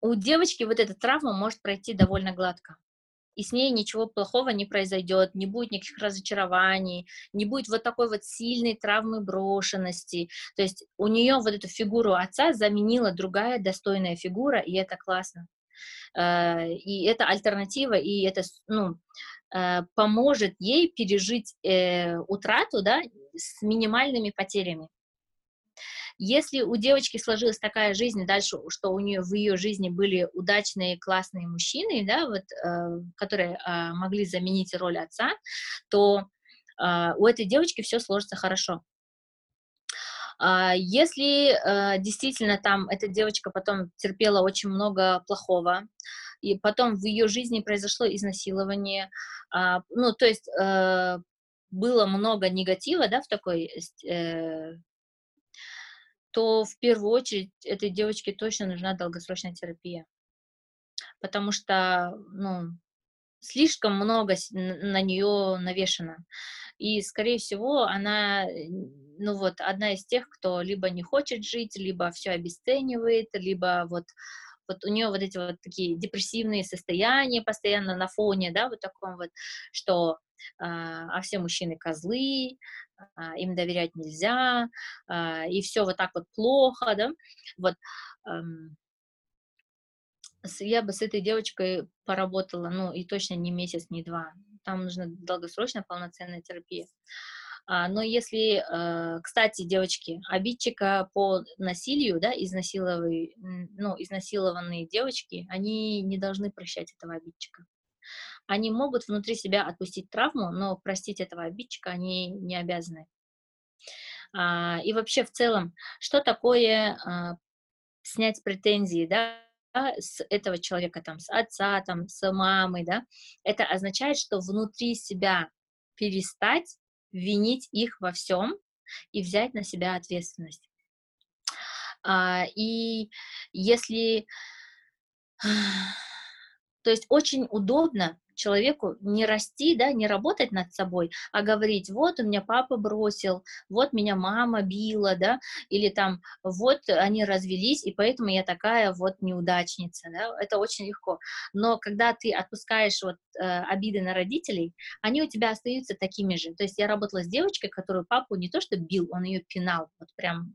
у девочки вот эта травма может пройти довольно гладко и с ней ничего плохого не произойдет, не будет никаких разочарований, не будет вот такой вот сильной травмы брошенности. То есть у нее вот эту фигуру отца заменила другая достойная фигура, и это классно. Э, и это альтернатива, и это, ну, э, поможет ей пережить э, утрату, да, с минимальными потерями. Если у девочки сложилась такая жизнь дальше, что у нее в ее жизни были удачные, классные мужчины, да, вот, э, которые э, могли заменить роль отца, то э, у этой девочки все сложится хорошо. А если э, действительно там эта девочка потом терпела очень много плохого, и потом в ее жизни произошло изнасилование, э, ну, то есть э, было много негатива, да, в такой э, то в первую очередь этой девочке точно нужна долгосрочная терапия. Потому что, ну, слишком много на нее навешено. И, скорее всего, она, ну вот, одна из тех, кто либо не хочет жить, либо все обесценивает, либо вот, вот у нее вот эти вот такие депрессивные состояния постоянно на фоне, да, вот таком вот, что а, а все мужчины козлы, а, им доверять нельзя, а, и все вот так вот плохо, да, вот, я бы с этой девочкой поработала, ну, и точно не месяц, не два, там нужна долгосрочная полноценная терапия. Но если, э, кстати, девочки, обидчика по насилию, да, изнасилованные, ну, изнасилованные девочки, они не должны прощать этого обидчика они могут внутри себя отпустить травму, но простить этого обидчика они не обязаны. А, и вообще в целом, что такое а, снять претензии, да, с этого человека, там, с отца, там, с мамой, да, это означает, что внутри себя перестать винить их во всем и взять на себя ответственность. А, и если... То есть очень удобно человеку не расти, да, не работать над собой, а говорить, вот у меня папа бросил, вот меня мама била, да, или там, вот они развелись, и поэтому я такая вот неудачница, да, это очень легко. Но когда ты отпускаешь вот э, обиды на родителей, они у тебя остаются такими же. То есть я работала с девочкой, которую папу не то что бил, он ее пинал, вот прям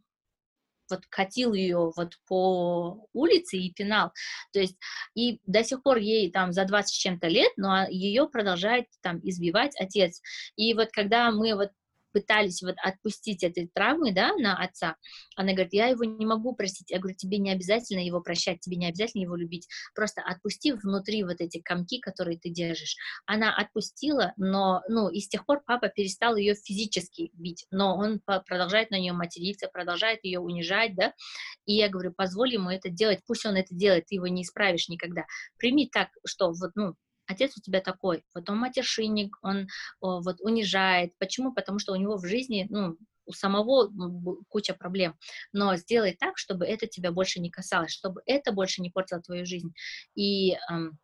вот катил ее вот по улице и пинал. То есть и до сих пор ей там за 20 с чем-то лет, но ее продолжает там избивать отец. И вот когда мы вот пытались вот отпустить этой травмы, да, на отца, она говорит, я его не могу простить. Я говорю, тебе не обязательно его прощать, тебе не обязательно его любить. Просто отпусти внутри вот эти комки, которые ты держишь. Она отпустила, но, ну, и с тех пор папа перестал ее физически бить, но он продолжает на нее материться, продолжает ее унижать, да, и я говорю, позволь ему это делать, пусть он это делает, ты его не исправишь никогда. Прими так, что вот, ну, отец у тебя такой, вот он матершинник, он вот унижает. Почему? Потому что у него в жизни, ну, у самого куча проблем, но сделай так, чтобы это тебя больше не касалось, чтобы это больше не портило твою жизнь. И эм,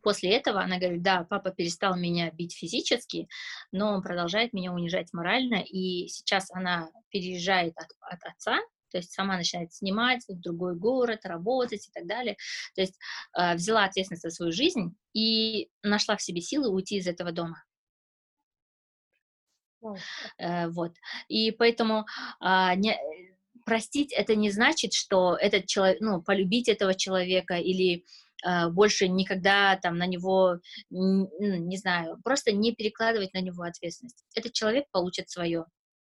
После этого она говорит, да, папа перестал меня бить физически, но он продолжает меня унижать морально, и сейчас она переезжает от, от отца, то есть сама начинает снимать в другой город, работать и так далее. То есть э, взяла ответственность за свою жизнь и нашла в себе силы уйти из этого дома. Э, вот. И поэтому э, не, простить это не значит, что этот человек, ну, полюбить этого человека или э, больше никогда там на него, не, не знаю, просто не перекладывать на него ответственность. Этот человек получит свое.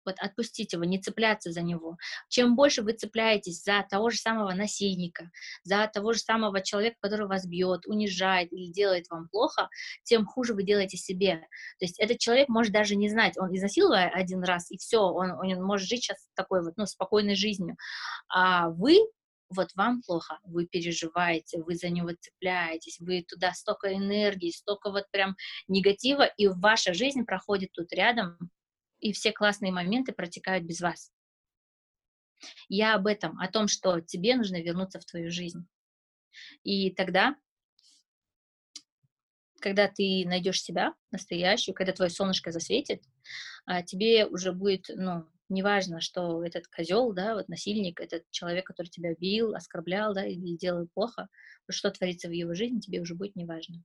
Вот отпустить его, не цепляться за него. Чем больше вы цепляетесь за того же самого насильника, за того же самого человека, который вас бьет, унижает или делает вам плохо, тем хуже вы делаете себе. То есть этот человек может даже не знать, он изнасиловал один раз, и все, он, он может жить сейчас такой вот, ну, спокойной жизнью. А вы вот вам плохо, вы переживаете, вы за него цепляетесь, вы туда столько энергии, столько вот прям негатива, и ваша жизнь проходит тут рядом, и все классные моменты протекают без вас. Я об этом, о том, что тебе нужно вернуться в твою жизнь. И тогда, когда ты найдешь себя настоящую, когда твое солнышко засветит, а, тебе уже будет, ну, неважно, что этот козел, да, вот насильник, этот человек, который тебя бил, оскорблял, да, или делал плохо, что творится в его жизни, тебе уже будет неважно.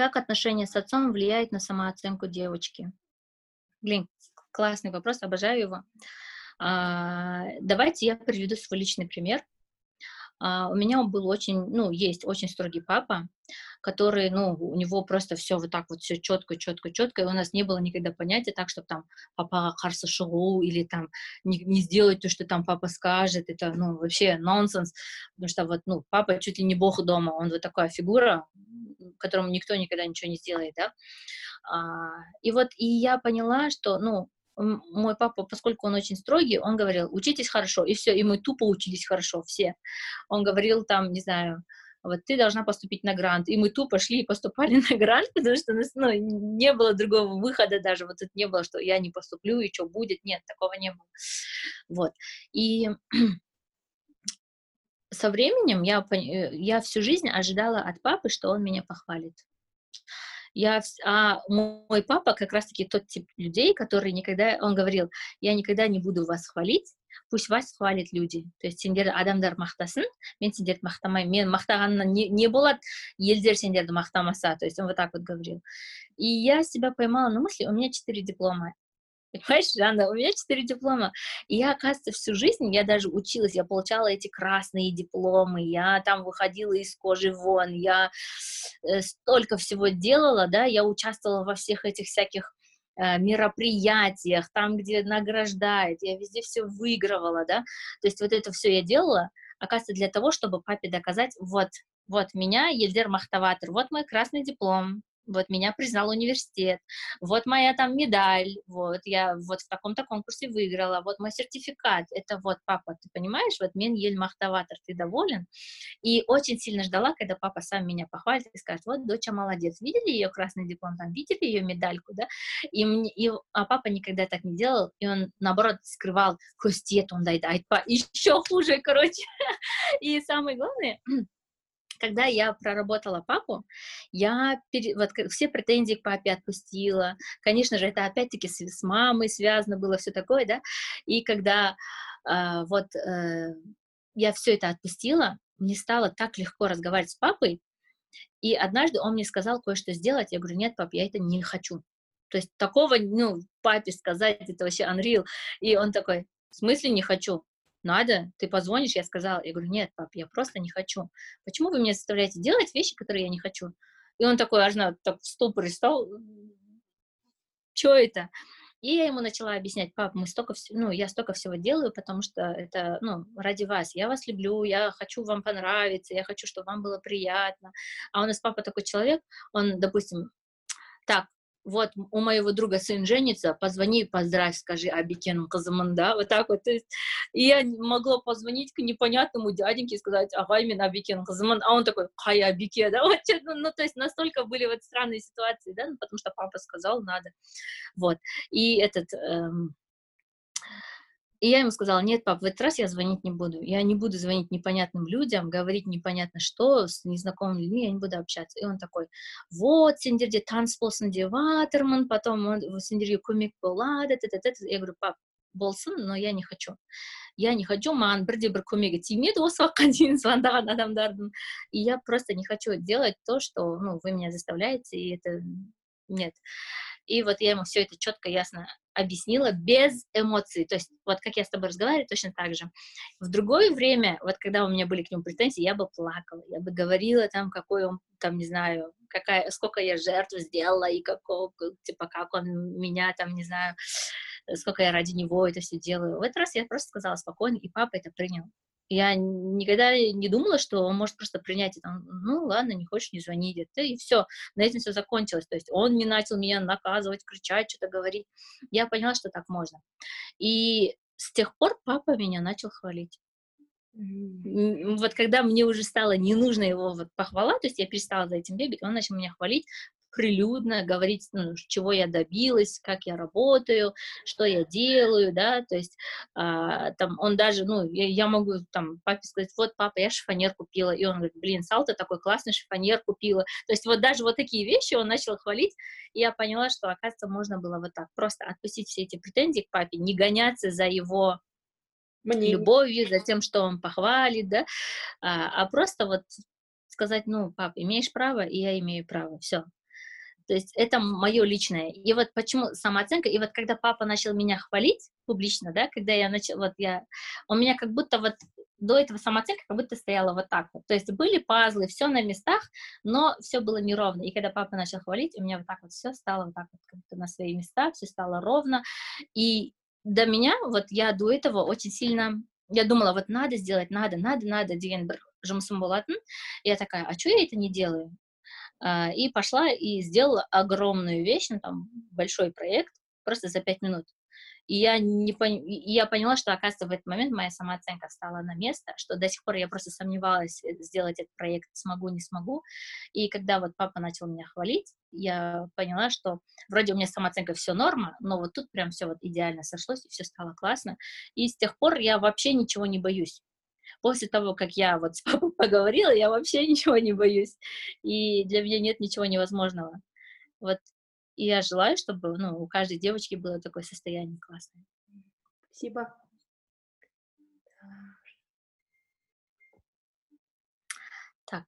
Как отношение с отцом влияет на самооценку девочки? Блин, классный вопрос, обожаю его. А, давайте я приведу свой личный пример. А, у меня был очень, ну, есть очень строгий папа, который, ну, у него просто все вот так вот все четко, четко, четко, и у нас не было никогда понятия так, чтобы там папа харса шоу или там не, не сделать то, что там папа скажет, это, ну, вообще нонсенс, потому что вот, ну, папа чуть ли не бог дома, он вот такая фигура, которому никто никогда ничего не сделает, да, а, и вот, и я поняла, что, ну, мой папа, поскольку он очень строгий, он говорил, учитесь хорошо, и все, и мы тупо учились хорошо, все. Он говорил там, не знаю, вот ты должна поступить на грант. И мы тупо шли и поступали на грант, потому что ну, не было другого выхода даже, вот тут не было, что я не поступлю, и что будет, нет, такого не было. Вот. И со временем я, э, я всю жизнь ожидала от папы, что он меня похвалит. Я, а мой папа как раз-таки тот тип людей, который никогда, он говорил, я никогда не буду вас хвалить, пусть вас хвалят люди. То есть сендер адамдар мақтасын, мен сендерді мақтамаймын, мен мақтағаннан не, не болады, елдер сендерді мақтамаса. То есть он вот так вот говорил. И я себя поймала на мысли, у меня четыре диплома. Понимаешь, Жанна, у меня четыре диплома. И я, оказывается, всю жизнь, я даже училась, я получала эти красные дипломы, я там выходила из кожи вон, я э, столько всего делала, да, я участвовала во всех этих всяких э, мероприятиях, там, где награждают, я везде все выигрывала, да, то есть вот это все я делала, оказывается, для того, чтобы папе доказать, вот, вот меня, Ельдер Махтаватор, вот мой красный диплом, вот меня признал университет, вот моя там медаль, вот я вот в таком-то конкурсе выиграла, вот мой сертификат, это вот папа, ты понимаешь, вот мен ель махтаватор, ты доволен? И очень сильно ждала, когда папа сам меня похвалит и скажет, вот доча молодец, видели ее красный диплом, там, видели ее медальку, да? И, мне, и а папа никогда так не делал, и он, наоборот, скрывал, хостет он дает, еще хуже, короче. И самое главное, когда я проработала папу, я пере... вот все претензии к папе отпустила. Конечно же, это опять-таки с, с мамой связано было все такое, да. И когда э, вот э, я все это отпустила, мне стало так легко разговаривать с папой. И однажды он мне сказал кое-что сделать. Я говорю, нет, пап, я это не хочу. То есть такого, ну, папе сказать, это вообще unreal. И он такой, в смысле не хочу? Надо, ты позвонишь, я сказала, я говорю, нет, пап, я просто не хочу. Почему вы меня заставляете делать вещи, которые я не хочу? И он такой аж на так в ступоре стал, что это? И я ему начала объяснять, пап, мы столько, ну, я столько всего делаю, потому что это, ну, ради вас. Я вас люблю, я хочу вам понравиться, я хочу, чтобы вам было приятно. А у нас папа такой человек, он, допустим, так, вот у моего друга сын женится, позвони, поздравь, скажи Абикену кызымын, да, вот так вот. То есть, и я могла позвонить к непонятному дяденьке и сказать, ага, именно Абикен кызымын, а он такой, хай Абике, да, вот, ну, ну, то есть настолько были вот странные ситуации, да, ну, потому что папа сказал, надо, вот. И этот, эм, И я ему сказала, нет, пап, в этот раз я звонить не буду. Я не буду звонить непонятным людям, говорить непонятно что с незнакомыми людьми, я не буду общаться. И он такой, вот, сендерде танцполсын деватерман, потом он сендерге көмек болады, я говорю, пап, болсын, но я не хочу. Я не хочу, маған бірде бір көмегі тимеді осы уақытқа дейін звондаған адамдардың. И я просто не хочу делать то, что, ну, вы меня заставляете, и это нет. И вот я ему все это четко, ясно объяснила, без эмоций. То есть, вот как я с тобой разговариваю, точно так же. В другое время, вот когда у меня были к нему претензии, я бы плакала, я бы говорила там, какой он, там, не знаю, какая, сколько я жертв сделала, и какого, типа, как он меня, там, не знаю, сколько я ради него это все делаю. В этот раз я просто сказала спокойно, и папа это принял. Я никогда не думала, что он может просто принять это. Ну, ладно, не хочешь, не звони, это, и все. На этом все закончилось. То есть он не начал меня наказывать, кричать, что-то говорить. Я поняла, что так можно. И с тех пор папа меня начал хвалить. Mm-hmm. Вот когда мне уже стало не нужно его вот похвала, то есть я перестала за этим бегать, он начал меня хвалить, прилюдно говорить, ну, чего я добилась, как я работаю, что я делаю, да, то есть а, там он даже, ну, я, я могу там папе сказать, вот, папа, я шифонер купила, и он говорит, блин, Салта такой классный шифонер купила, то есть вот даже вот такие вещи он начал хвалить, и я поняла, что, оказывается, можно было вот так просто отпустить все эти претензии к папе, не гоняться за его Мне... любовью, за тем, что он похвалит, да, а, а просто вот сказать, ну, пап, имеешь право, и я имею право, все, то есть это мое личное. И вот почему самооценка, и вот когда папа начал меня хвалить публично, да, когда я начала, вот я, у меня как будто вот до этого самооценка как будто стояла вот так вот. То есть были пазлы, все на местах, но все было неровно. И когда папа начал хвалить, у меня вот так вот все стало вот так вот как будто на свои места, все стало ровно. И до меня, вот я до этого очень сильно я думала, вот надо сделать, надо, надо, надо, деген бір. Я такая, а что я это не делаю? А, и пошла и сделала огромную вещь, ну, там, большой проект, просто за пять минут. И я, не пон... и я поняла, что, оказывается, в этот момент моя самооценка стала на место, что до сих пор я просто сомневалась, э, сделать этот проект смогу, не смогу. И когда вот папа начал меня хвалить, я поняла, что вроде у меня самооценка все норма, но вот тут прям все вот идеально сошлось, и все стало классно. И с тех пор я вообще ничего не боюсь после того, как я вот с папой поговорила, я вообще ничего не боюсь. И для меня нет ничего невозможного. Вот и я желаю, чтобы ну, у каждой девочки было такое состояние классное. Спасибо. Так.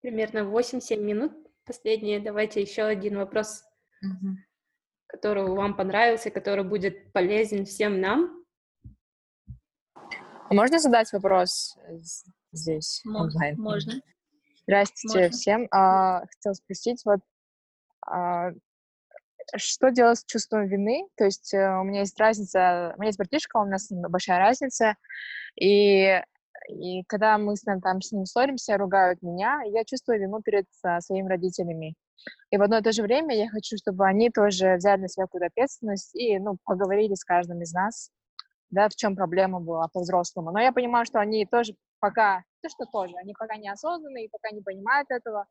Примерно 8-7 минут. Последние. Давайте еще один вопрос, угу. который вам понравился, который будет полезен всем нам. А можно задать вопрос здесь онлайн? Можно. Здравствуйте можно. всем. А, хотела спросить, вот а, что делать с чувством вины? То есть э, у меня есть разница, у меня есть братишка, у нас большая разница, и и когда мы с ним там с ним ссоримся, ругают меня, я чувствую вину перед а, своими родителями. И в одно и то же время я хочу, чтобы они тоже взяли на себя какую-то ответственность и, ну, поговорили с каждым из нас, да, в чем проблема была по-взрослому. Но я понимаю, что они тоже пока, то что тоже, они пока не осознанные, пока не понимают этого,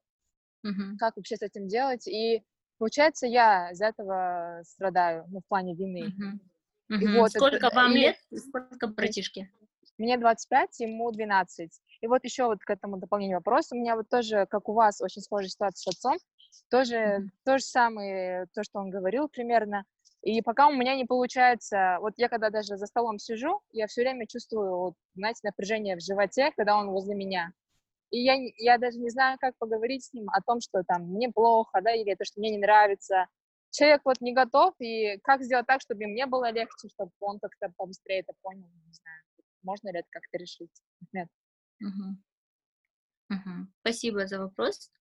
uh-huh. как вообще с этим делать. И получается, я из этого страдаю, ну, в плане вины. Uh-huh. Uh-huh. И вот Сколько это, вам и... лет? Сколько братишки? Мне 25, ему 12. И вот еще вот к этому дополнению вопрос. У меня вот тоже, как у вас, очень схожая ситуация с отцом. Тоже mm-hmm. то же самое, то, что он говорил примерно. И пока у меня не получается, вот я когда даже за столом сижу, я все время чувствую, вот, знаете, напряжение в животе, когда он возле меня. И я, я даже не знаю, как поговорить с ним о том, что там мне плохо, да, или это, что мне не нравится. Человек вот не готов, и как сделать так, чтобы мне было легче, чтобы он как-то побыстрее это понял, не знаю. Можно ли это как-то решить? Нет. Угу. Угу. Спасибо за вопрос.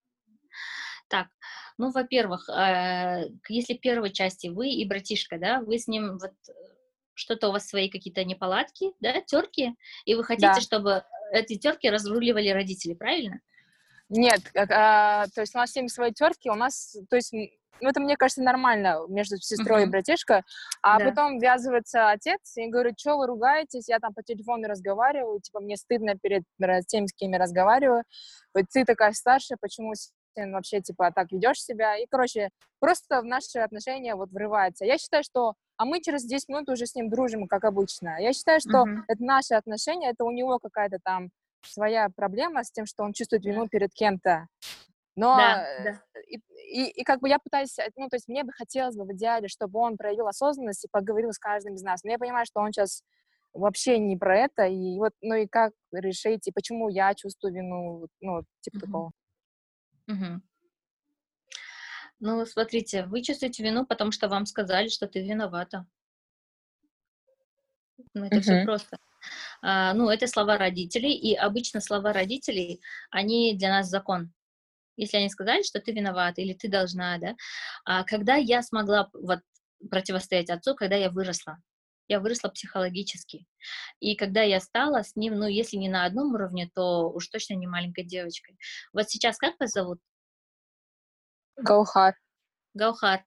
Так, ну, во-первых, э, если в первой части вы и братишка, да, вы с ним вот э, что-то у вас свои какие-то неполадки, да, терки, и вы хотите, да. чтобы эти терки разруливали родители, правильно? Нет, а, то есть у нас с ними свои терки, у нас, то есть ну, это, мне кажется, нормально между сестрой uh-huh. и братишкой. А да. потом ввязывается отец и говорит, что вы ругаетесь, я там по телефону разговариваю, типа, мне стыдно перед теми, с кем я разговариваю. Вот ты такая старшая, почему вообще, типа, так ведешь себя, и, короче, просто в наши отношения вот врывается. Я считаю, что, а мы через 10 минут уже с ним дружим, как обычно. Я считаю, что uh-huh. это наши отношения, это у него какая-то там своя проблема с тем, что он чувствует вину перед кем-то. Но да, э, да. И, и, и как бы я пытаюсь, э, ну, то есть мне бы хотелось бы в идеале, чтобы он проявил осознанность и поговорил с каждым из нас. Но я понимаю, что он сейчас вообще не про это, и вот, ну и как решить, и почему я чувствую вину, ну, типа uh-huh. такого. Угу. Ну, смотрите, вы чувствуете вину, потому что вам сказали, что ты виновата. Ну, это угу. все просто. А, ну, это слова родителей, и обычно слова родителей, они для нас закон. Если они сказали, что ты виновата или ты должна, да. А когда я смогла вот противостоять отцу, когда я выросла, я выросла психологически. И когда я стала с ним, ну, если не на одном уровне, то уж точно не маленькой девочкой. Вот сейчас как вас зовут? Гаухар. Гаухар.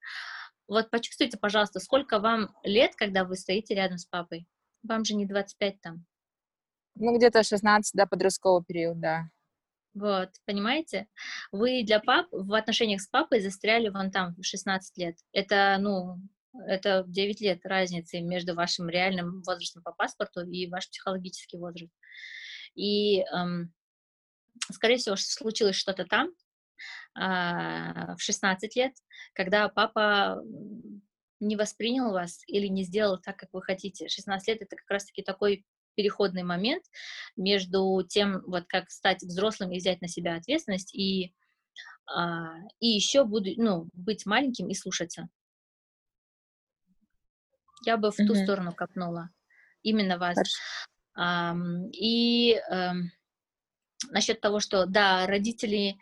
Вот почувствуйте, пожалуйста, сколько вам лет, когда вы стоите рядом с папой? Вам же не 25 там. Ну, где-то 16, да, подростковый период, да. Вот, понимаете? Вы для пап в отношениях с папой застряли вон там в 16 лет. Это, ну, это 9 лет разницы между вашим реальным возрастом по паспорту и ваш психологический возраст. И, эм, скорее всего, случилось что-то там, а, в 16 лет, когда папа не воспринял вас или не сделал так, как вы хотите. 16 лет — это как раз-таки такой переходный момент между тем, вот как стать взрослым и взять на себя ответственность, и, а, и еще буду, ну, быть маленьким и слушаться. Я бы в ту сторону копнула. Именно вас. И а, насчет того, что, да, родители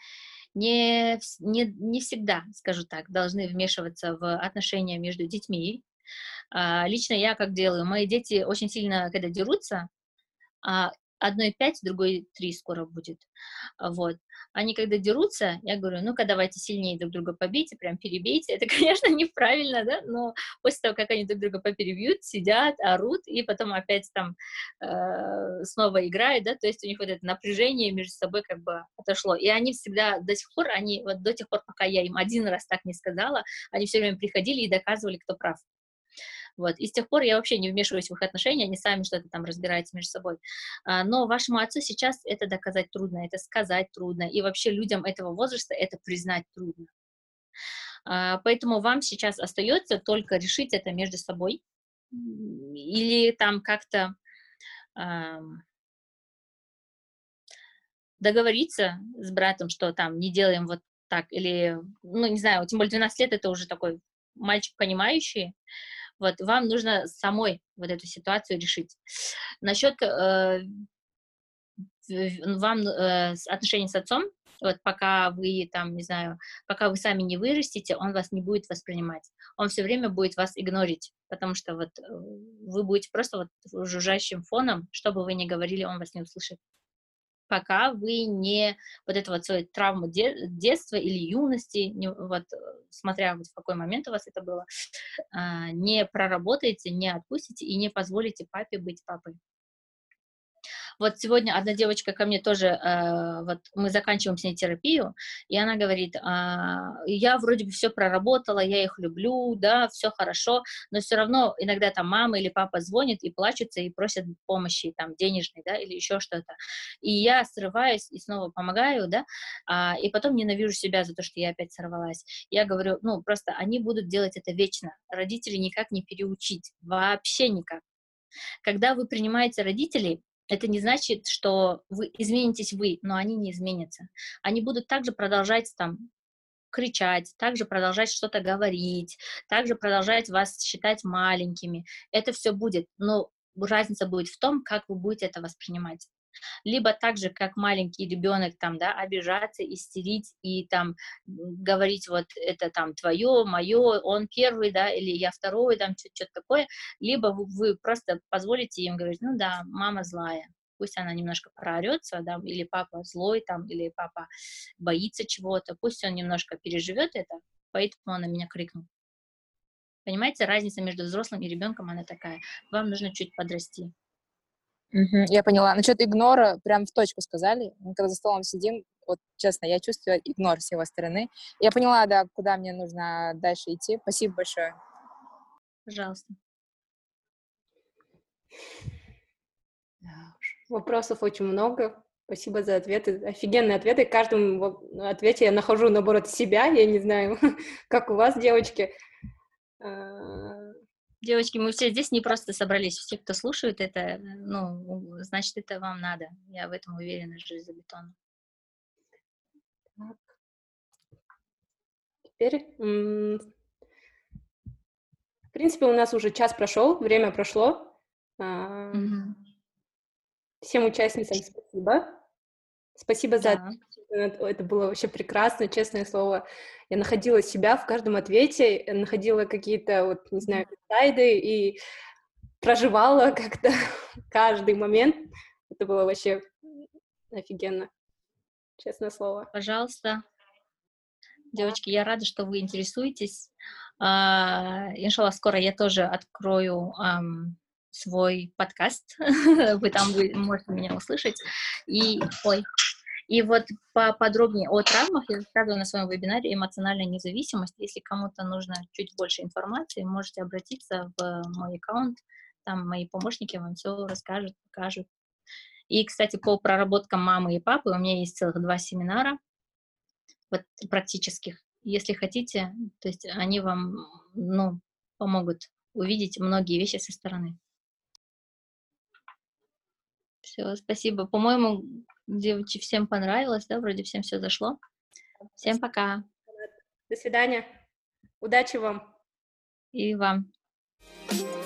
не, не, не всегда, скажу так, должны вмешиваться в отношения между детьми. А, лично я как делаю, мои дети очень сильно, когда дерутся, а, одной пять, другой три скоро будет. Вот. Они когда дерутся, я говорю, ну-ка давайте сильнее друг друга побейте, прям перебейте. Это, конечно, неправильно, да, но после того, как они друг друга поперебьют, сидят, орут, и потом опять там э, снова играют, да, то есть у них вот это напряжение между собой как бы отошло. И они всегда до сих пор, они вот до тех пор, пока я им один раз так не сказала, они все время приходили и доказывали, кто прав. Вот. И с тех пор я вообще не вмешиваюсь в их отношения, они сами что-то там разбираются между собой. А, но вашему отцу сейчас это доказать трудно, это сказать трудно, и вообще людям этого возраста это признать трудно. А, поэтому вам сейчас остается только решить это между собой или там как-то договориться с братом, что там не делаем вот так, или, ну, не знаю, тем более 12 лет это уже такой мальчик понимающий, вот вам нужно самой вот эту ситуацию решить. Насчет э, вам э, отношений с отцом, вот пока вы там, не знаю, пока вы сами не вырастете, он вас не будет воспринимать. Он все время будет вас игнорить, потому что вот э, вы будете просто вот жужжащим фоном, что бы вы ни говорили, он вас не услышит пока вы не вот это вот свою травму де, детства или юности, не, вот смотря вот в какой момент у вас это было, а, не проработаете, не отпустите и не позволите папе быть папой. Вот сегодня одна девочка ко мне тоже, э, вот мы заканчиваем с ней терапию, и она говорит, э, я вроде бы все проработала, я их люблю, да, все хорошо, но все равно иногда там мама или папа звонит и плачутся и просят помощи, там, денежной, да, или еще что-то. И я срываюсь и снова помогаю, да, э, и потом ненавижу себя за то, что я опять сорвалась. Я говорю, ну, просто они будут делать это вечно. Родители никак не переучить, вообще никак. Когда вы принимаете родителей, это не значит, что вы изменитесь вы, но они не изменятся. Они будут также продолжать там кричать, также продолжать что-то говорить, также продолжать вас считать маленькими. Это все будет, но разница будет в том, как вы будете это воспринимать либо так же, как маленький ребенок, там, да, обижаться, истерить и там говорить вот это там твое, мое, он первый, да, или я второй, там что-то такое, либо вы, вы просто позволите им говорить, ну да, мама злая, пусть она немножко проорется, да, или папа злой там, или папа боится чего-то, пусть он немножко переживет это, поэтому он на меня крикнул. Понимаете, разница между взрослым и ребенком, она такая. Вам нужно чуть подрасти. Угу, я поняла. Насчет игнора прям в точку сказали. Мы когда за столом сидим, вот честно, я чувствую игнор с его стороны. Я поняла, да, куда мне нужно дальше идти. Спасибо большое. Пожалуйста. Вопросов очень много. Спасибо за ответы. Офигенные ответы. В каждом ответе я нахожу, наоборот, себя. Я не знаю, как у вас, девочки. А, девочки, мы все здесь не просто собрались. Все, кто слушает это, ну, значит, это вам надо. Я в этом уверена, железобетонно. Так. Теперь, в принципе, у нас уже час прошел, время прошло. Mm-hmm. Всем участницам спасибо. Спасибо да. за это было вообще прекрасно, честное слово. Я находила себя в каждом ответе, находила какие-то, вот, не знаю, сайды и проживала как-то каждый момент. Это было вообще офигенно, честное слово. Пожалуйста. Девочки, я рада, что вы интересуетесь. Иншалла, скоро я тоже открою свой подкаст, вы там можете меня услышать. И, ой, и вот поподробнее о травмах я рассказываю на своем вебинаре «Эмоциональная независимость». Если кому-то нужно чуть больше информации, можете обратиться в мой аккаунт, там мои помощники вам все расскажут, покажут. И, кстати, по проработкам мамы и папы у меня есть целых два семинара, вот практических. Если хотите, то есть они вам, ну, помогут увидеть многие вещи со стороны. Все, спасибо. По-моему, девочки, всем понравилось, да? Вроде всем все зашло. Всем пока. До свидания. Удачи вам. И вам. thank you